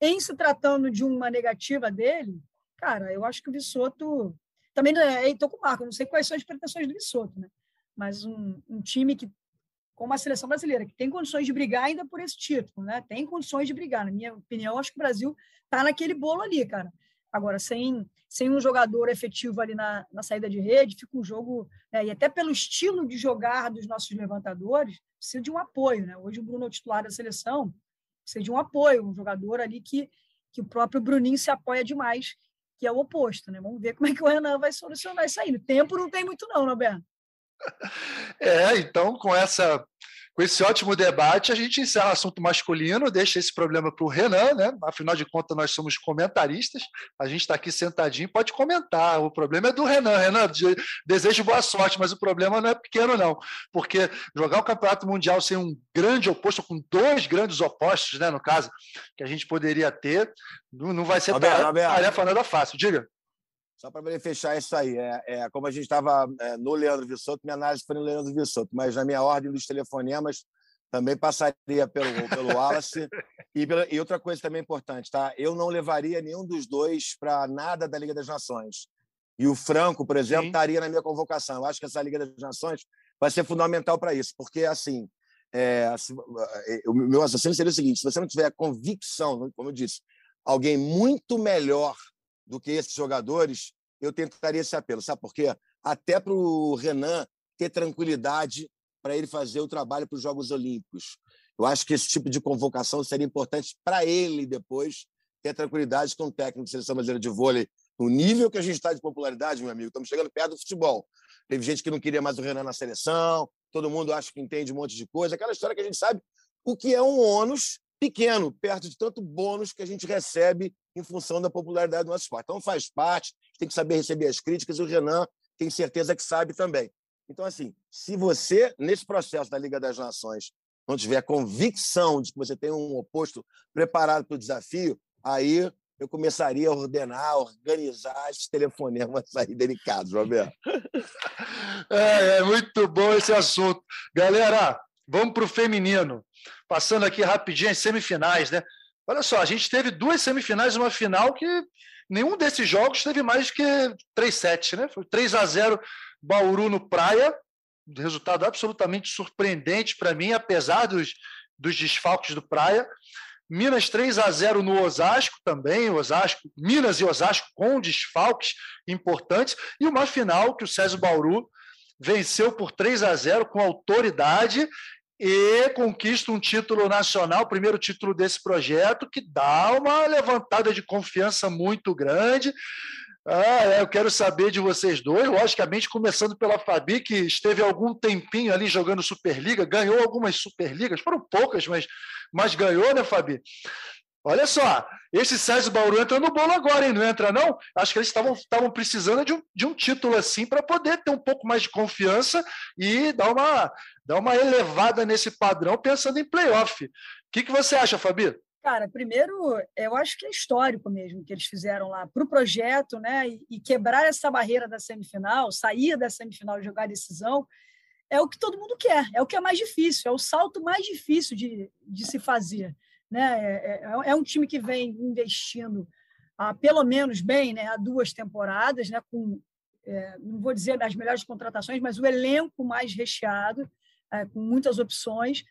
Em se tratando de uma negativa dele, cara, eu acho que o Vissoto também estou com o Marco, não sei quais são as pretensões do Vissoto, né? Mas um, um time que como a seleção brasileira, que tem condições de brigar ainda por esse título, né? Tem condições de brigar, na minha opinião, acho que o Brasil está naquele bolo ali, cara. Agora, sem, sem um jogador efetivo ali na, na saída de rede, fica um jogo. Né, e até pelo estilo de jogar dos nossos levantadores, precisa de um apoio. Né? Hoje o Bruno é o titular da seleção, precisa de um apoio, um jogador ali que, que o próprio Bruninho se apoia demais, que é o oposto. Né? Vamos ver como é que o Renan vai solucionar isso aí. O tempo não tem muito, não, Roberto. É, então, com essa com esse ótimo debate, a gente encerra o assunto masculino, deixa esse problema para o Renan, né? Afinal de contas, nós somos comentaristas, a gente está aqui sentadinho, pode comentar. O problema é do Renan. Renan, desejo boa sorte, mas o problema não é pequeno, não, porque jogar o Campeonato Mundial sem um grande oposto, com dois grandes opostos, né, no caso, que a gente poderia ter, não vai ser Roberto, tarefa, tarefa nada fácil. Diga. Só para fechar isso aí, é, é como a gente estava é, no Leandro Vissoto, minha análise foi no Leandro Vissoto, mas na minha ordem dos telefonemas também passaria pelo, pelo Wallace. e, pela, e outra coisa também importante, tá? Eu não levaria nenhum dos dois para nada da Liga das Nações. E o Franco, por exemplo, Sim. estaria na minha convocação. Eu acho que essa Liga das Nações vai ser fundamental para isso, porque, assim, é, o meu assassino seria o seguinte: se você não tiver convicção, como eu disse, alguém muito melhor do que esses jogadores, eu tentaria esse apelo. Sabe por quê? Até para o Renan ter tranquilidade para ele fazer o trabalho para os Jogos Olímpicos. Eu acho que esse tipo de convocação seria importante para ele depois ter tranquilidade com o técnico de seleção brasileira de vôlei. No nível que a gente está de popularidade, meu amigo, estamos chegando perto do futebol. Teve gente que não queria mais o Renan na seleção, todo mundo acha que entende um monte de coisa. Aquela história que a gente sabe o que é um ônus pequeno, perto de tanto bônus que a gente recebe em função da popularidade do nosso esporte. Então, faz parte, tem que saber receber as críticas, e o Renan tem certeza que sabe também. Então, assim, se você, nesse processo da Liga das Nações, não tiver convicção de que você tem um oposto preparado para o desafio, aí eu começaria a ordenar, organizar esses telefonemas aí delicados, Roberto. É, é muito bom esse assunto. Galera, vamos para o feminino. Passando aqui rapidinho as semifinais, né? Olha só, a gente teve duas semifinais e uma final que nenhum desses jogos teve mais que 3-7, né? Foi 3 a 0 Bauru no Praia, resultado absolutamente surpreendente para mim, apesar dos, dos desfalques do Praia. Minas 3 a 0 no Osasco também, Osasco, Minas e Osasco com desfalques importantes, e uma final que o César Bauru venceu por 3 a 0 com autoridade e conquista um título nacional, o primeiro título desse projeto, que dá uma levantada de confiança muito grande. Ah, eu quero saber de vocês dois, logicamente, começando pela Fabi, que esteve algum tempinho ali jogando Superliga, ganhou algumas Superligas, foram poucas, mas, mas ganhou, né, Fabi? Olha só, esse César Bauru entra no bolo agora, hein? Não entra, não? Acho que eles estavam precisando de um, de um título assim para poder ter um pouco mais de confiança e dar uma, dar uma elevada nesse padrão pensando em playoff. O que, que você acha, Fabi? Cara, primeiro, eu acho que é histórico mesmo que eles fizeram lá para o projeto, né? E, e, quebrar essa barreira da semifinal, sair da semifinal e jogar a decisão, é o que todo mundo quer, é o que é mais difícil, é o salto mais difícil de, de se fazer. Né? É, é, é um time que vem investindo há, pelo menos bem né, há duas temporadas, né, com, é, não vou dizer das melhores contratações, mas o elenco mais recheado, é, com muitas opções,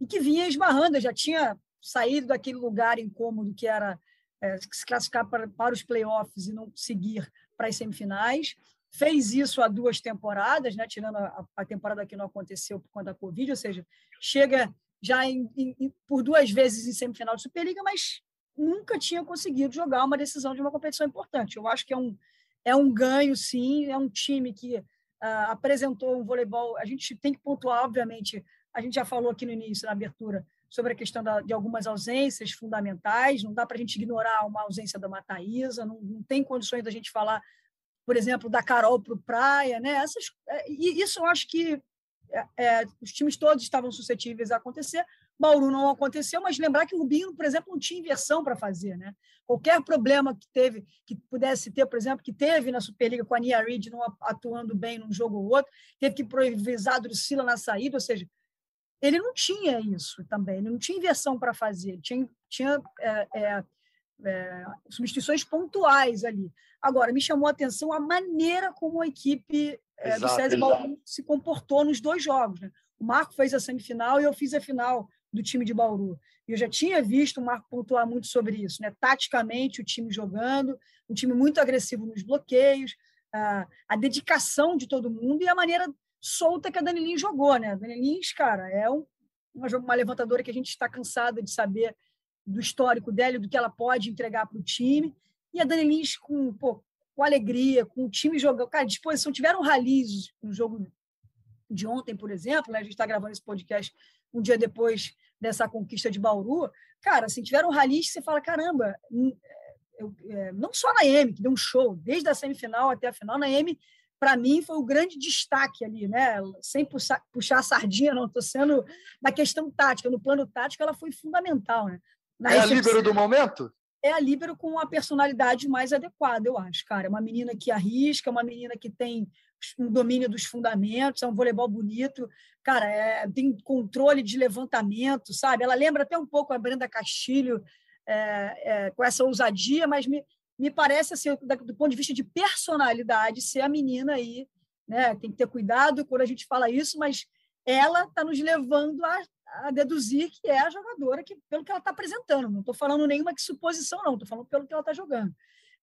e que vinha esbarrando, já tinha saído daquele lugar incômodo que era é, se classificar para, para os playoffs e não seguir para as semifinais. Fez isso há duas temporadas, né, tirando a, a temporada que não aconteceu por conta da Covid, ou seja, chega já em, em, por duas vezes em semifinal de Superliga, mas nunca tinha conseguido jogar uma decisão de uma competição importante. Eu acho que é um, é um ganho, sim, é um time que uh, apresentou um voleibol. A gente tem que pontuar, obviamente, a gente já falou aqui no início, na abertura, sobre a questão da, de algumas ausências fundamentais. Não dá para a gente ignorar uma ausência da Mataísa, não, não tem condições da gente falar, por exemplo, da Carol para o Praia. Né? Essas, é, e isso eu acho que é, é, os times todos estavam suscetíveis a acontecer. Bauru não aconteceu, mas lembrar que o Rubinho, por exemplo, não tinha inversão para fazer. Né? Qualquer problema que teve, que pudesse ter, por exemplo, que teve na Superliga com a Nia Reid não atuando bem num jogo ou outro, teve que improvisar Drusila na saída, ou seja, ele não tinha isso também, ele não tinha inversão para fazer, tinha, tinha é, é, é, substituições pontuais ali. Agora, me chamou a atenção a maneira como a equipe é, do César Bauru se comportou nos dois jogos. Né? O Marco fez a semifinal e eu fiz a final do time de Bauru. E eu já tinha visto o Marco pontuar muito sobre isso, né? Taticamente, o time jogando, um time muito agressivo nos bloqueios, a, a dedicação de todo mundo e a maneira solta que a Dani Lins jogou, né? A Dani Lins, cara, é um, uma, uma levantadora que a gente está cansada de saber do histórico dela e do que ela pode entregar para o time. E a Dani Lins com, pô, com alegria, com o time jogando, cara, disposição. Tiveram ralis no jogo de ontem, por exemplo, né? a gente está gravando esse podcast um dia depois dessa conquista de Bauru. Cara, assim, tiveram ralis você fala, caramba, hum, eu, é, não só na M, que deu um show, desde a semifinal até a final, na M para mim, foi o grande destaque ali, né? Sem puxar, puxar a sardinha, não, estou sendo na questão tática, no plano tático, ela foi fundamental, né? Na é a líbero do momento? É a líbero com a personalidade mais adequada, eu acho, cara. É uma menina que arrisca, uma menina que tem um domínio dos fundamentos, é um voleibol bonito, cara, é, tem controle de levantamento, sabe? Ela lembra até um pouco a Brenda Castilho é, é, com essa ousadia, mas me, me parece, assim, do ponto de vista de personalidade, ser a menina aí, né? Tem que ter cuidado quando a gente fala isso, mas ela está nos levando a, a, deduzir que é a jogadora que, pelo que ela está apresentando. Não estou falando nenhuma que suposição, não. Estou falando pelo que ela está jogando.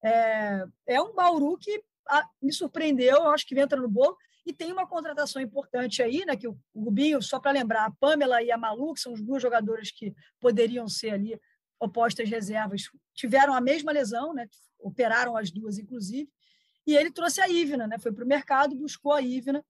É, é um Bauru que a, me surpreendeu, eu acho que entra no bolo. E tem uma contratação importante aí, né? Que o, o Rubinho, só para lembrar, a Pamela e a Malu, que são as duas jogadoras que poderiam ser ali opostas reservas, tiveram a mesma lesão, né? operaram as duas, inclusive, e ele trouxe a Ivna, né? foi para o mercado, buscou a Ivna,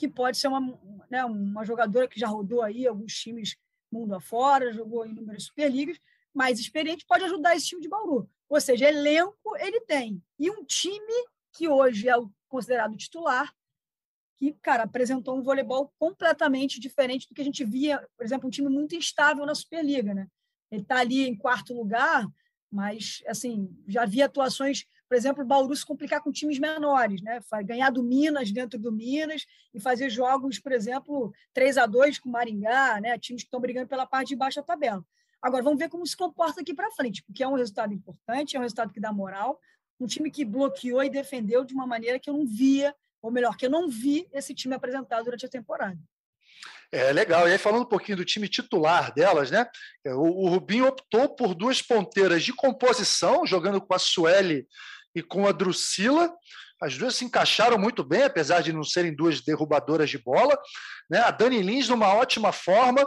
que pode ser uma, né, uma jogadora que já rodou aí alguns times mundo afora, jogou em inúmeras superligas, mais experiente, pode ajudar esse time de Bauru. Ou seja, elenco ele tem. E um time que hoje é considerado titular, que, cara, apresentou um voleibol completamente diferente do que a gente via, por exemplo, um time muito instável na Superliga, né? Ele está ali em quarto lugar, mas assim já havia atuações, por exemplo, o Bauru se complicar com times menores, né? Ganhar do Minas dentro do Minas e fazer jogos, por exemplo, 3 a 2 com Maringá, né? Times que estão brigando pela parte de baixo da tabela. Agora vamos ver como se comporta aqui para frente, porque é um resultado importante, é um resultado que dá moral. Um time que bloqueou e defendeu de uma maneira que eu não via, ou melhor, que eu não vi esse time apresentado durante a temporada. É legal. E aí, falando um pouquinho do time titular delas, né? O, o Rubinho optou por duas ponteiras de composição, jogando com a Sueli e com a Drusila. As duas se encaixaram muito bem, apesar de não serem duas derrubadoras de bola. Né? A Dani Lins, numa ótima forma.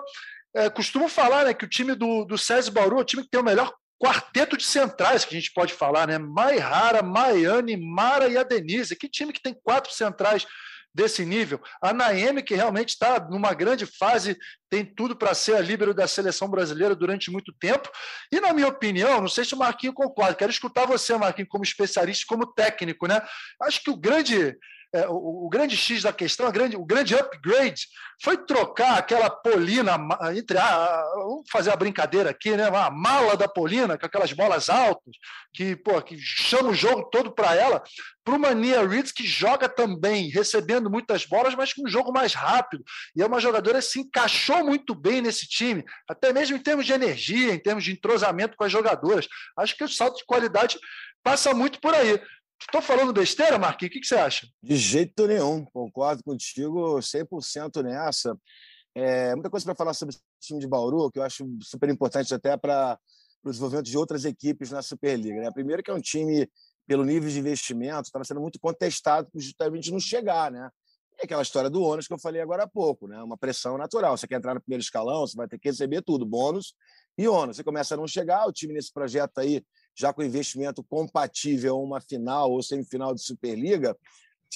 É, costumo falar né, que o time do, do César Bauru é o time que tem o melhor quarteto de centrais que a gente pode falar, né? Maihara, Maiane, Mara e a Denise. Que time que tem quatro centrais desse nível. A Naemi, que realmente está numa grande fase, tem tudo para ser a líbero da seleção brasileira durante muito tempo. E, na minha opinião, não sei se o Marquinho concorda, quero escutar você, Marquinho, como especialista, como técnico, né? Acho que o grande é, o, o, grande X da questão, grande, o grande upgrade, foi trocar aquela Polina, entre a, vamos fazer a brincadeira aqui, né? A mala da Polina, com aquelas bolas altas, que, pô, que chama o jogo todo para ela, para uma Nia Reeds que joga também, recebendo muitas bolas, mas com um jogo mais rápido. E é uma jogadora que se encaixou muito bem nesse time, até mesmo em termos de energia, em termos de entrosamento com as jogadoras. Acho que o salto de qualidade passa muito por aí. Estou falando besteira, Marquinhos? O que, você acha? De jeito nenhum. Concordo contigo 100% nessa. É, muita coisa para falar sobre o time de Bauru, que eu acho super importante até para o desenvolvimento de outras equipes na Superliga. Né? Primeiro que é um time, pelo nível de investimento, estava sendo muito contestado por justamente não chegar. Né? É aquela história do ônus que eu falei agora há pouco, né? uma pressão natural. Você quer entrar no primeiro escalão, você vai ter que receber tudo, bônus e ônus. Você começa a não chegar, o time nesse projeto aí já com investimento compatível a uma final ou semifinal de Superliga,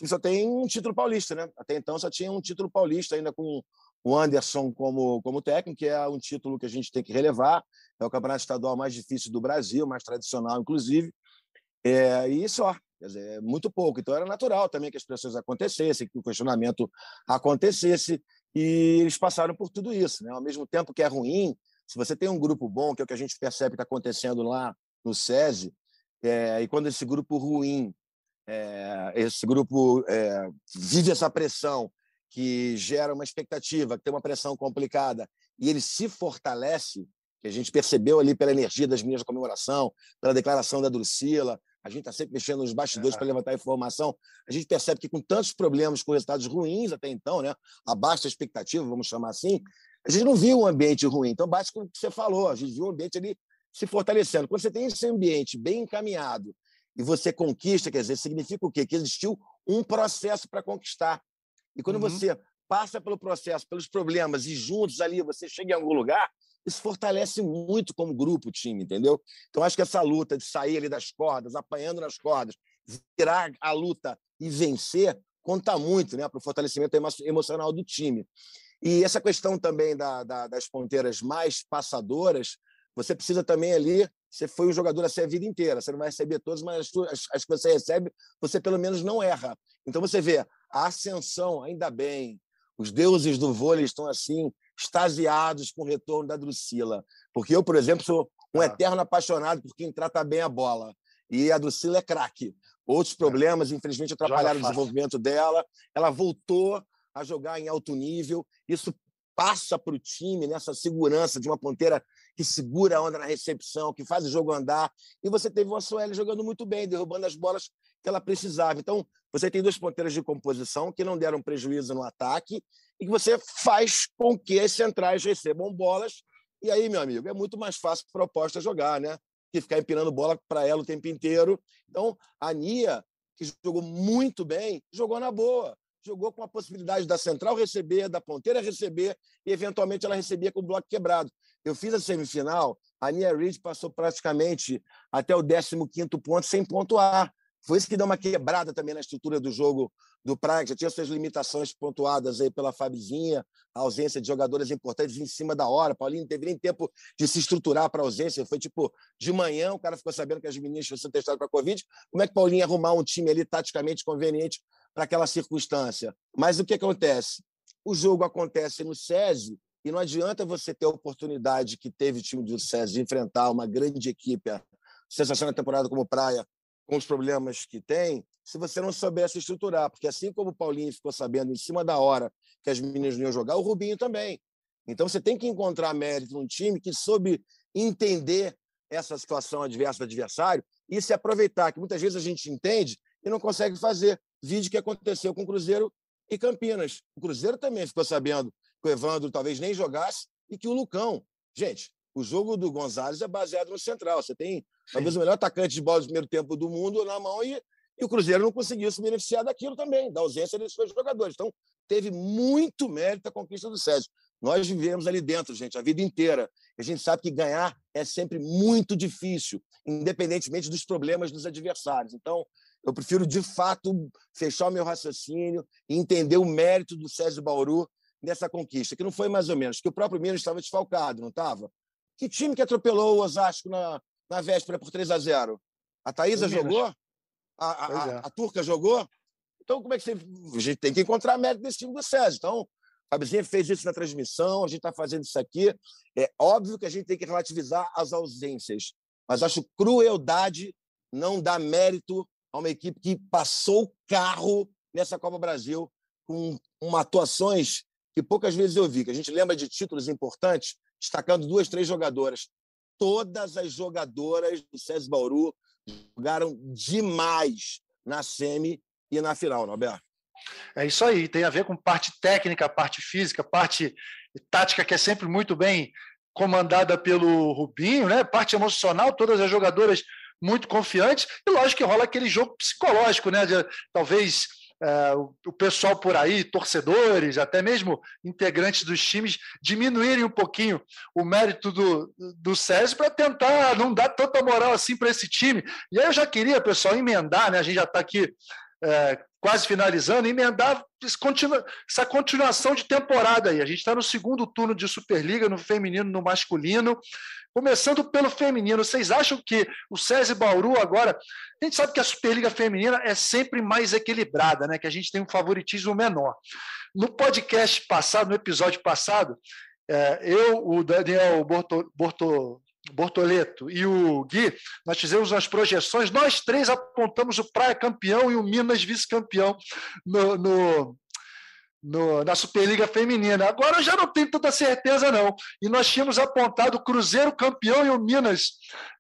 só tem um título paulista, né? Até então só tinha um título paulista, ainda com o Anderson como, como técnico, que é um título que a gente tem que relevar. É o campeonato estadual mais difícil do Brasil, mais tradicional, inclusive. É, e só. Quer dizer, é muito pouco. Então era natural também que as pessoas acontecessem, que o questionamento acontecesse. E eles passaram por tudo isso. Né? Ao mesmo tempo que é ruim, se você tem um grupo bom, que é o que a gente percebe que está acontecendo lá no SESI, é, e quando esse grupo ruim, é, esse grupo é, vive essa pressão que gera uma expectativa, que tem uma pressão complicada, e ele se fortalece, que a gente percebeu ali pela energia das minhas comemoração, pela declaração da Drusila, a gente está sempre mexendo nos bastidores é. para levantar informação. A gente percebe que com tantos problemas, com resultados ruins até então, né, abaixo da expectativa, vamos chamar assim, a gente não viu um ambiente ruim. Então, basta com o que você falou, a gente viu um ambiente ali se fortalecendo. Quando você tem esse ambiente bem encaminhado e você conquista, quer dizer, significa o quê? Que existiu um processo para conquistar. E quando uhum. você passa pelo processo, pelos problemas e juntos ali você chega em algum lugar, isso fortalece muito como grupo, time, entendeu? Então, acho que essa luta de sair ali das cordas, apanhando nas cordas, virar a luta e vencer, conta muito né, para o fortalecimento emocional do time. E essa questão também da, da, das ponteiras mais passadoras, você precisa também ali. Você foi um jogador assim a vida inteira, você não vai receber todos, mas as, as, que você recebe, você pelo menos não erra. Então você vê a ascensão, ainda bem, os deuses do vôlei estão assim extasiados com o retorno da Drusila. Porque eu, por exemplo, sou um ah. eterno apaixonado por quem trata bem a bola. E a Drusila é craque. Outros é. problemas, infelizmente, atrapalharam o desenvolvimento dela. Ela voltou a jogar em alto nível. Isso passa para o time nessa segurança de uma ponteira que segura a onda na recepção, que faz o jogo andar. E você teve uma Sueli jogando muito bem, derrubando as bolas que ela precisava. Então, você tem duas ponteiras de composição que não deram prejuízo no ataque e que você faz com que as centrais recebam bolas. E aí, meu amigo, é muito mais fácil para proposta jogar, né? Que ficar empinando bola para ela o tempo inteiro. Então, a Nia, que jogou muito bem, jogou na boa. Jogou com a possibilidade da central receber, da ponteira receber, e eventualmente ela recebia com o bloco quebrado. Eu fiz a semifinal, a Nia Reid passou praticamente até o 15 ponto sem pontuar. Foi isso que deu uma quebrada também na estrutura do jogo do Praga, já tinha suas limitações pontuadas aí pela Fabizinha, a ausência de jogadores importantes em cima da hora. Paulinho não teve nem tempo de se estruturar para a ausência. Foi tipo, de manhã o cara ficou sabendo que as meninas tinham sido testadas para a Covid. Como é que Paulinho ia arrumar um time ali taticamente conveniente para aquela circunstância? Mas o que acontece? O jogo acontece no SESI e não adianta você ter a oportunidade que teve o time do SESI de enfrentar uma grande equipe, a sensação da temporada como Praia, com os problemas que tem, se você não souber se estruturar. Porque assim como o Paulinho ficou sabendo em cima da hora que as meninas não iam jogar, o Rubinho também. Então você tem que encontrar mérito num time que soube entender essa situação adversa do adversário e se aproveitar, que muitas vezes a gente entende e não consegue fazer. Vídeo que aconteceu com o Cruzeiro e Campinas. O Cruzeiro também ficou sabendo que o Evandro talvez nem jogasse e que o Lucão. Gente, o jogo do Gonzalez é baseado no central. Você tem Talvez o melhor atacante de bola do primeiro tempo do mundo na mão e, e o Cruzeiro não conseguiu se beneficiar daquilo também, da ausência desses dois jogadores. Então, teve muito mérito a conquista do Sérgio. Nós vivemos ali dentro, gente, a vida inteira. A gente sabe que ganhar é sempre muito difícil, independentemente dos problemas dos adversários. Então, eu prefiro, de fato, fechar o meu raciocínio e entender o mérito do Sérgio Bauru nessa conquista, que não foi mais ou menos, que o próprio Minas estava desfalcado, não estava? Que time que atropelou o Osasco na, na véspera por 3 a 0 A Thaisa jogou? A, a, é. a, Turca jogou? Então, como é que você. A gente tem que encontrar mérito desse time do César. Então, a Fabizinha fez isso na transmissão, a gente está fazendo isso aqui. É óbvio que a gente tem que relativizar as ausências, mas acho crueldade não dar mérito a uma equipe que passou o carro nessa Copa Brasil com uma atuações que poucas vezes eu vi, que a gente lembra de títulos importantes, destacando duas, três jogadoras todas as jogadoras do César Bauru jogaram demais na semi e na final, Norberto. É isso aí, tem a ver com parte técnica, parte física, parte tática que é sempre muito bem comandada pelo Rubinho, né? Parte emocional, todas as jogadoras muito confiantes, e lógico que rola aquele jogo psicológico, né? De, talvez é, o pessoal por aí, torcedores, até mesmo integrantes dos times, diminuírem um pouquinho o mérito do, do César para tentar não dar tanta moral assim para esse time. E aí eu já queria, pessoal, emendar, né? A gente já está aqui é, quase finalizando, emendar essa continuação de temporada aí. A gente está no segundo turno de Superliga, no feminino, no masculino. Começando pelo feminino, vocês acham que o SESI Bauru agora. A gente sabe que a Superliga Feminina é sempre mais equilibrada, né? Que a gente tem um favoritismo menor. No podcast passado, no episódio passado, é, eu, o Daniel Borto, Borto, Bortoleto e o Gui, nós fizemos umas projeções, nós três apontamos o Praia campeão e o Minas vice-campeão no, no, no, na Superliga Feminina. Agora eu já não tenho tanta certeza, não. E nós tínhamos apontado o Cruzeiro campeão e o Minas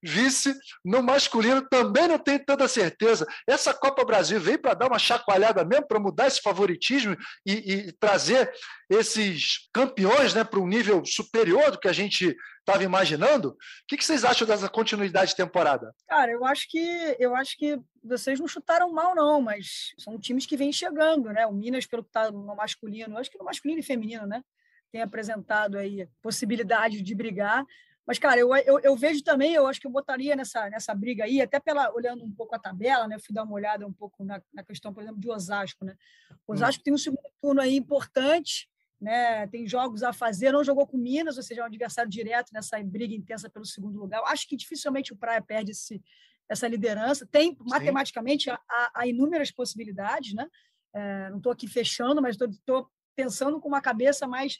vice no masculino, também não tenho tanta certeza. Essa Copa Brasil veio para dar uma chacoalhada mesmo, para mudar esse favoritismo e, e trazer esses campeões né, para um nível superior do que a gente estava imaginando. O que, que, vocês acham dessa continuidade de temporada? Cara, eu acho que eu acho que vocês não chutaram mal, não, mas são times que vêm chegando, né? O Minas, pelo que está no masculino, acho que no masculino e feminino, né? Tem apresentado aí possibilidade de brigar. Mas, cara, eu, eu, eu, vejo também, eu acho que eu botaria nessa, nessa briga aí, até pela, olhando um pouco a tabela, né? Fui dar uma olhada um pouco na, na questão, por exemplo, de Osasco, né? Hum. Osasco hum. tem um segundo turno aí importante, né? Tem jogos a fazer, não jogou com Minas, ou seja, é um adversário direto nessa briga intensa pelo segundo lugar. Acho que dificilmente o Praia perde esse, essa liderança. Tem, Sim. matematicamente, há, há, inúmeras possibilidades, né? É, não estou aqui fechando, mas estou pensando com uma cabeça mais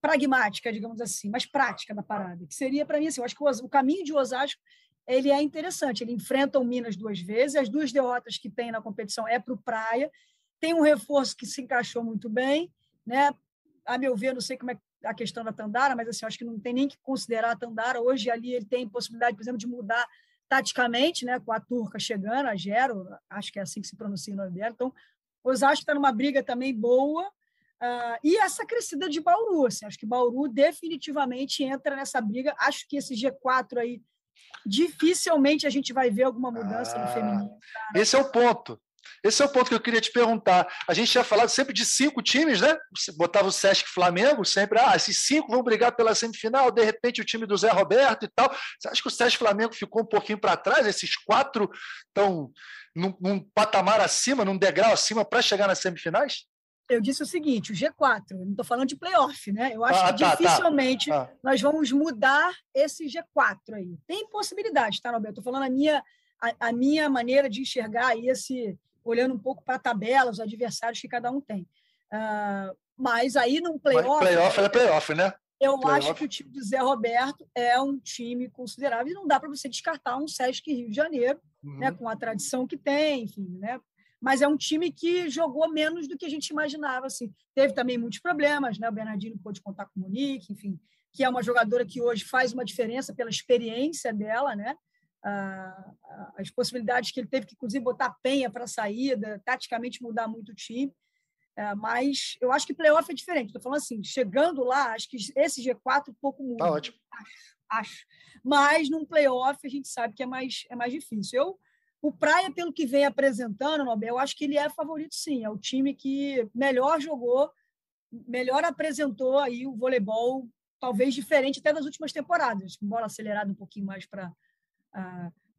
pragmática, digamos assim, mais prática da parada, que seria para mim assim, eu acho que o, o caminho de Osasco ele é interessante, ele enfrenta o Minas duas vezes, as duas derrotas que tem na competição é para o Praia, tem um reforço que se encaixou muito bem, né? A meu ver, não sei como é a questão da Tandara, mas assim, acho que não tem nem que considerar a Tandara. Hoje ali ele tem possibilidade, por exemplo, de mudar taticamente, né, com a turca chegando, a Gero, acho que é assim que se pronuncia o nome dela. Então, o Osasco está numa briga também boa. Uh, e essa crescida de Bauru, assim, acho que Bauru definitivamente entra nessa briga. Acho que esse G4 aí, dificilmente a gente vai ver alguma mudança ah, no feminino. Cara. Esse é o ponto. Esse é o ponto que eu queria te perguntar. A gente tinha falado sempre de cinco times, né? Você botava o Sesc Flamengo, sempre, ah, esses cinco vão brigar pela semifinal, de repente o time do Zé Roberto e tal. Você acha que o Sesc Flamengo ficou um pouquinho para trás? Esses quatro estão num, num, patamar acima, num degrau acima para chegar nas semifinais? Eu disse o seguinte: o G4, não estou falando de playoff, né? Eu acho ah, que tá, tá. dificilmente tá. Nós vamos mudar esse G4 aí. Tem possibilidade, tá, Roberto? Estou falando a minha, a, a minha maneira de enxergar esse olhando um pouco para a tabela, os adversários que cada um tem. Uh, mas aí num playoff. Mas playoff é playoff, né? Eu playoff. acho que o time do Zé Roberto é um time considerável e não dá para você descartar um Sesc Rio de Janeiro, uhum. né, com a tradição que tem, enfim, né? Mas é um time que jogou menos do que a gente imaginava, assim. Teve também muitos problemas, né? O Bernardino pôde contar com o Monique, enfim, que é uma jogadora que hoje faz uma diferença pela experiência dela, né? As possibilidades que ele teve que, inclusive, botar penha para a saída, taticamente mudar muito o time. É, mas eu acho que playoff é diferente. Estou falando assim, chegando lá, acho que esse G4 um pouco muda. Tá ótimo. Acho, acho. Mas num playoff a gente sabe que é mais, é mais difícil. Eu, o Praia, pelo que vem apresentando, Nobel, eu acho que ele é favorito sim. É o time que melhor jogou, melhor apresentou aí o voleibol, talvez diferente até das últimas temporadas. Bola acelerada um pouquinho mais para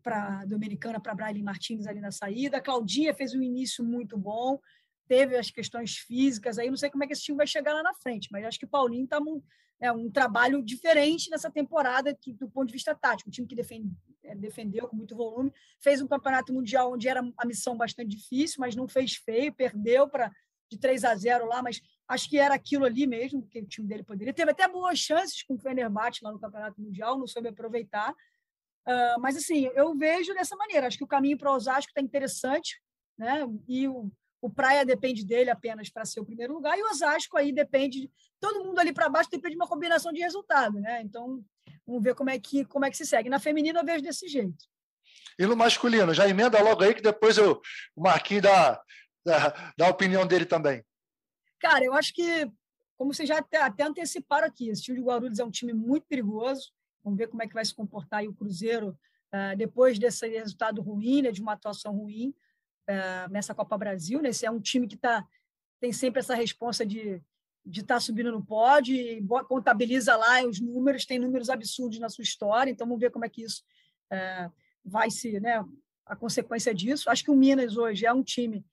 para Dominicana, para Braille Martins ali na saída. A Claudinha fez um início muito bom, teve as questões físicas aí, não sei como é que esse time vai chegar lá na frente, mas acho que o Paulinho está um, é, um trabalho diferente nessa temporada que, do ponto de vista tático. Um time que defende, é, defendeu com muito volume, fez um campeonato mundial onde era a missão bastante difícil, mas não fez feio, perdeu para de 3 a 0 lá, mas acho que era aquilo ali mesmo que o time dele poderia. Teve até boas chances com o Fenerbahçe lá no Campeonato Mundial, não soube aproveitar, Uh, mas, assim, eu vejo dessa maneira. Acho que o caminho para o Osasco está interessante, né? E o, o Praia depende dele apenas para ser o primeiro lugar, e o Osasco aí depende. Todo mundo ali para baixo depende de uma combinação de resultado, né? Então, vamos ver como é que, como é que se segue. Na feminina, eu vejo desse jeito. E no masculino, já emenda logo aí que depois eu, o Marquinhos dá, dá, dá a opinião dele também. Cara, eu acho que, como vocês já até, até anteciparam aqui, esse time de Guarulhos é um time muito perigoso. Vamos ver como é que vai se comportar o Cruzeiro uh, depois desse resultado ruim, né, de uma atuação ruim uh, nessa Copa Brasil. Né? Esse é um time que tá, tem sempre essa responsa de de estar tá subindo no pódio e contabiliza lá os números, tem números absurdos na sua história, então vamos ver como é que isso uh, vai se, né, a consequência disso. Acho que o Minas hoje é um time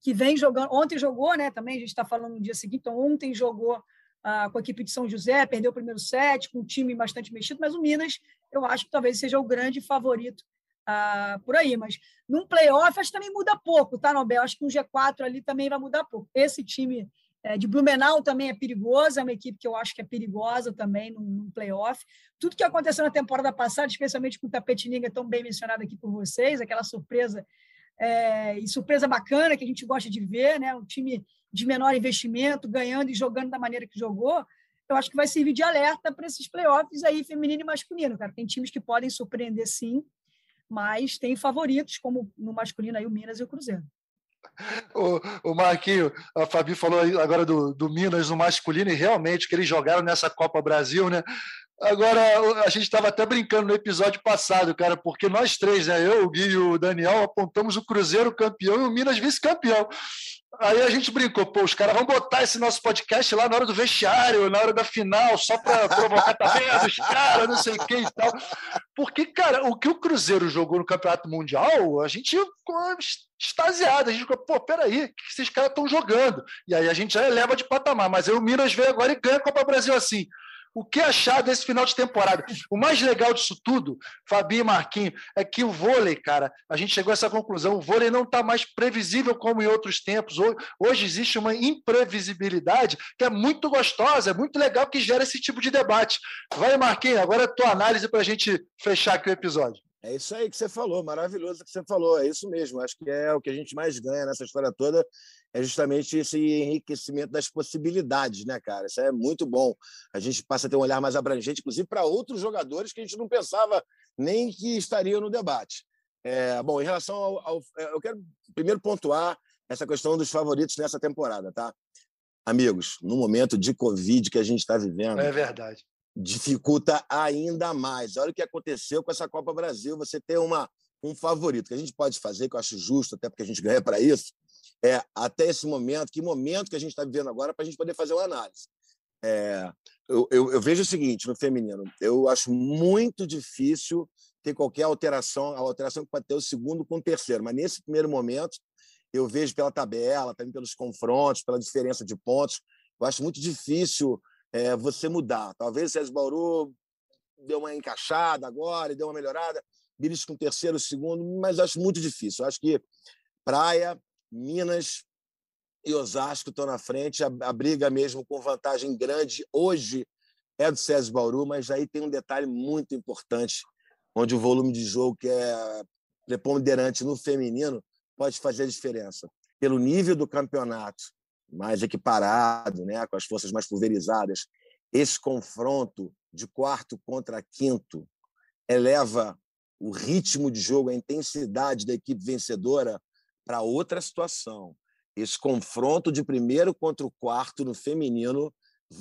que vem jogando. Ontem jogou, né? Também a gente está falando no dia seguinte. Então, ontem jogou ah, com a equipe de São José, perdeu o primeiro set, com um time bastante mexido, mas o Minas, eu acho que talvez seja o grande favorito ah, por aí. Mas num playoff, acho que também muda pouco, tá, Nobel? Acho que um G4 ali também vai mudar pouco. Esse time é, de Blumenau também é perigoso, é uma equipe que eu acho que é perigosa também num, num playoff. Tudo que aconteceu na temporada passada, especialmente com o Tapetininga, tão bem mencionado aqui por vocês, aquela surpresa é, e surpresa bacana que a gente gosta de ver, né? Um time de menor investimento, ganhando e jogando da maneira que jogou, eu acho que vai servir de alerta para esses playoffs aí, feminino e masculino, cara. Tem times que podem surpreender sim, mas tem favoritos, como no masculino aí o Minas e o Cruzeiro. O, o Marquinho, a Fabi falou agora do, do Minas no masculino, e realmente que eles jogaram nessa Copa Brasil, né? Agora, a gente estava até brincando no episódio passado, cara, porque nós três, né, eu, o Gui e o Daniel, apontamos o Cruzeiro campeão e o Minas vice-campeão. Aí a gente brincou, pô, os caras vão botar esse nosso podcast lá na hora do vestiário, na hora da final, só para provocar tá os caras, não sei quem e tal. Porque, cara, o que o Cruzeiro jogou no Campeonato Mundial, a gente ficou extasiado. A gente ficou, pô, peraí, o que esses caras estão jogando? E aí a gente já eleva de patamar. Mas aí o Minas veio agora e ganha a Copa Brasil assim o que achar desse final de temporada? O mais legal disso tudo, Fabinho e Marquinho, é que o vôlei, cara, a gente chegou a essa conclusão, o vôlei não está mais previsível como em outros tempos. Hoje existe uma imprevisibilidade que é muito gostosa, é muito legal que gera esse tipo de debate. Vai, Marquinho, agora é a tua análise para a gente fechar aqui o episódio. É isso aí que você falou, maravilhoso que você falou, é isso mesmo. Acho que é o que a gente mais ganha nessa história toda, é justamente esse enriquecimento das possibilidades, né, cara? Isso é muito bom. A gente passa a ter um olhar mais abrangente, inclusive para outros jogadores que a gente não pensava nem que estariam no debate. É, bom, em relação ao, ao, é, Eu quero primeiro pontuar essa questão dos favoritos nessa temporada, tá? Amigos, no momento de Covid que a gente está vivendo. É verdade dificulta ainda mais. Olha o que aconteceu com essa Copa Brasil, você ter uma, um favorito. que a gente pode fazer, que eu acho justo, até porque a gente ganha para isso, é até esse momento, que momento que a gente está vivendo agora, para a gente poder fazer uma análise. É, eu, eu, eu, vejo o seguinte no feminino, eu acho muito difícil ter qualquer alteração, a alteração que pode ter o segundo com o terceiro, mas nesse primeiro momento, eu vejo pela tabela, também pelos confrontos, pela diferença de pontos, eu acho muito difícil é, você mudar. Talvez César Bauru deu uma encaixada agora deu uma melhorada, belisca um terceiro, segundo, mas acho muito difícil. Acho que Praia, Minas e Osasco estão na frente. A, a, briga mesmo com vantagem grande hoje é do César Bauru, mas aí tem um detalhe muito importante, onde o volume de jogo que é preponderante no feminino pode fazer a diferença. Pelo nível do campeonato mais equiparado, né, com as forças mais pulverizadas, esse confronto de quarto contra quinto eleva o ritmo de jogo, a intensidade da equipe vencedora para outra situação. Esse confronto de primeiro contra o quarto no feminino,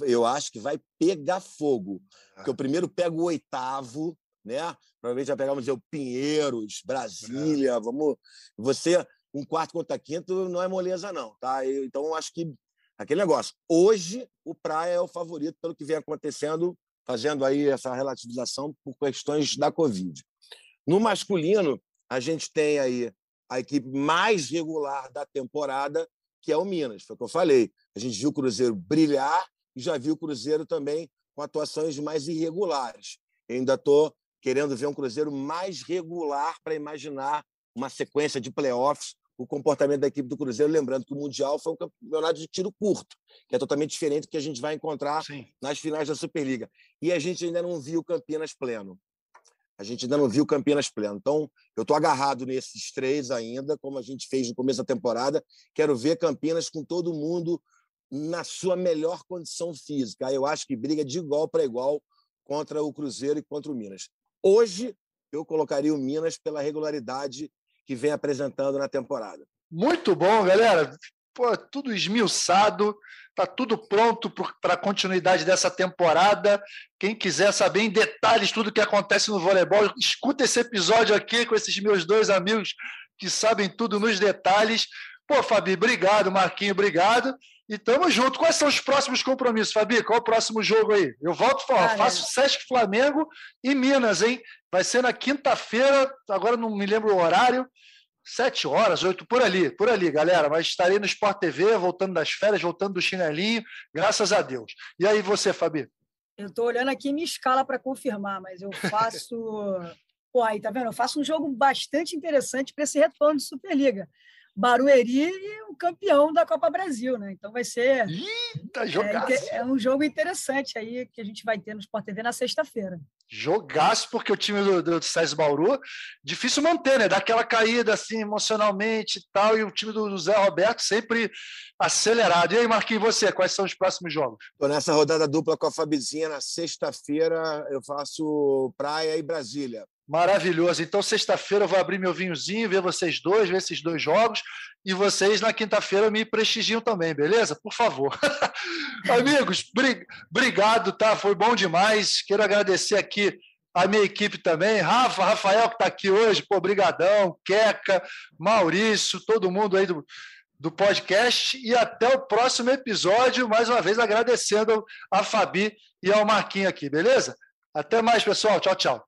eu acho que vai pegar fogo. Porque o primeiro pega o oitavo, né? Provavelmente vai pegar, vamos dizer, o Pinheiros, Brasília, vamos. Você um quarto contra quinto não é moleza, não, tá? Então, acho que aquele negócio. Hoje, o Praia é o favorito pelo que vem acontecendo, fazendo aí essa relativização por questões da Covid. No masculino, a gente tem aí a equipe mais regular da temporada, que é o Minas, foi o que eu falei. A gente viu o Cruzeiro brilhar e já viu o Cruzeiro também com atuações mais irregulares. Eu ainda estou querendo ver um Cruzeiro mais regular para imaginar uma sequência de playoffs o comportamento da equipe do Cruzeiro, lembrando que o Mundial foi um campeonato de tiro curto, que é totalmente diferente do que a gente vai encontrar Sim. nas finais da Superliga. E a gente ainda não viu Campinas pleno. A gente ainda não viu Campinas pleno. Então, eu estou agarrado nesses três ainda, como a gente fez no começo da temporada. Quero ver Campinas com todo mundo na sua melhor condição física. Eu acho que briga de igual para igual contra o Cruzeiro e contra o Minas. Hoje, eu colocaria o Minas pela regularidade que vem apresentando na temporada. Muito bom, galera. Pô, tudo esmiuçado, tá tudo pronto para a continuidade dessa temporada. Quem quiser saber em detalhes tudo que acontece no voleibol, escuta esse episódio aqui com esses meus dois amigos que sabem tudo nos detalhes. Pô, Fabi, obrigado. Marquinho, obrigado. E tamo junto. Quais são os próximos compromissos, Fabi? Qual é o próximo jogo aí? Eu volto falar, faço Sesc Flamengo e Minas, hein? Vai ser na quinta-feira, agora não me lembro o horário. Sete horas, oito, por ali, por ali, galera. Mas estarei no Sport TV, voltando das férias, voltando do chinelinho, graças a Deus. E aí você, Fabi? Eu estou olhando aqui minha escala para confirmar, mas eu faço. Pô, aí, tá vendo? Eu faço um jogo bastante interessante para esse retorno de Superliga. Barueri e o campeão da Copa Brasil, né? Então vai ser. Eita, jogaço. É, é, um jogo interessante aí que a gente vai ter no Sport TV na sexta-feira. Jogaço, porque o time do, do César Bauru, difícil manter, né? Dá aquela caída assim emocionalmente e tal, e o time do, do Zé Roberto sempre acelerado. E aí, Marquinhos, você, quais são os próximos jogos? Tô nessa rodada dupla com a Fabizinha na sexta-feira, eu faço Praia e Brasília. Maravilhoso. Então, sexta-feira eu vou abrir meu vinhozinho, ver vocês dois, ver esses dois jogos. E vocês, na quinta-feira, me prestigiam também, beleza? Por favor. Amigos, obrigado, tá? Foi bom demais. Quero agradecer aqui a minha equipe também. Rafa, Rafael, que está aqui hoje, pô, brigadão. Queca, Maurício, todo mundo aí do, do podcast. E até o próximo episódio. Mais uma vez, agradecendo a Fabi e ao Marquinhos aqui, beleza? Até mais, pessoal. Tchau, tchau.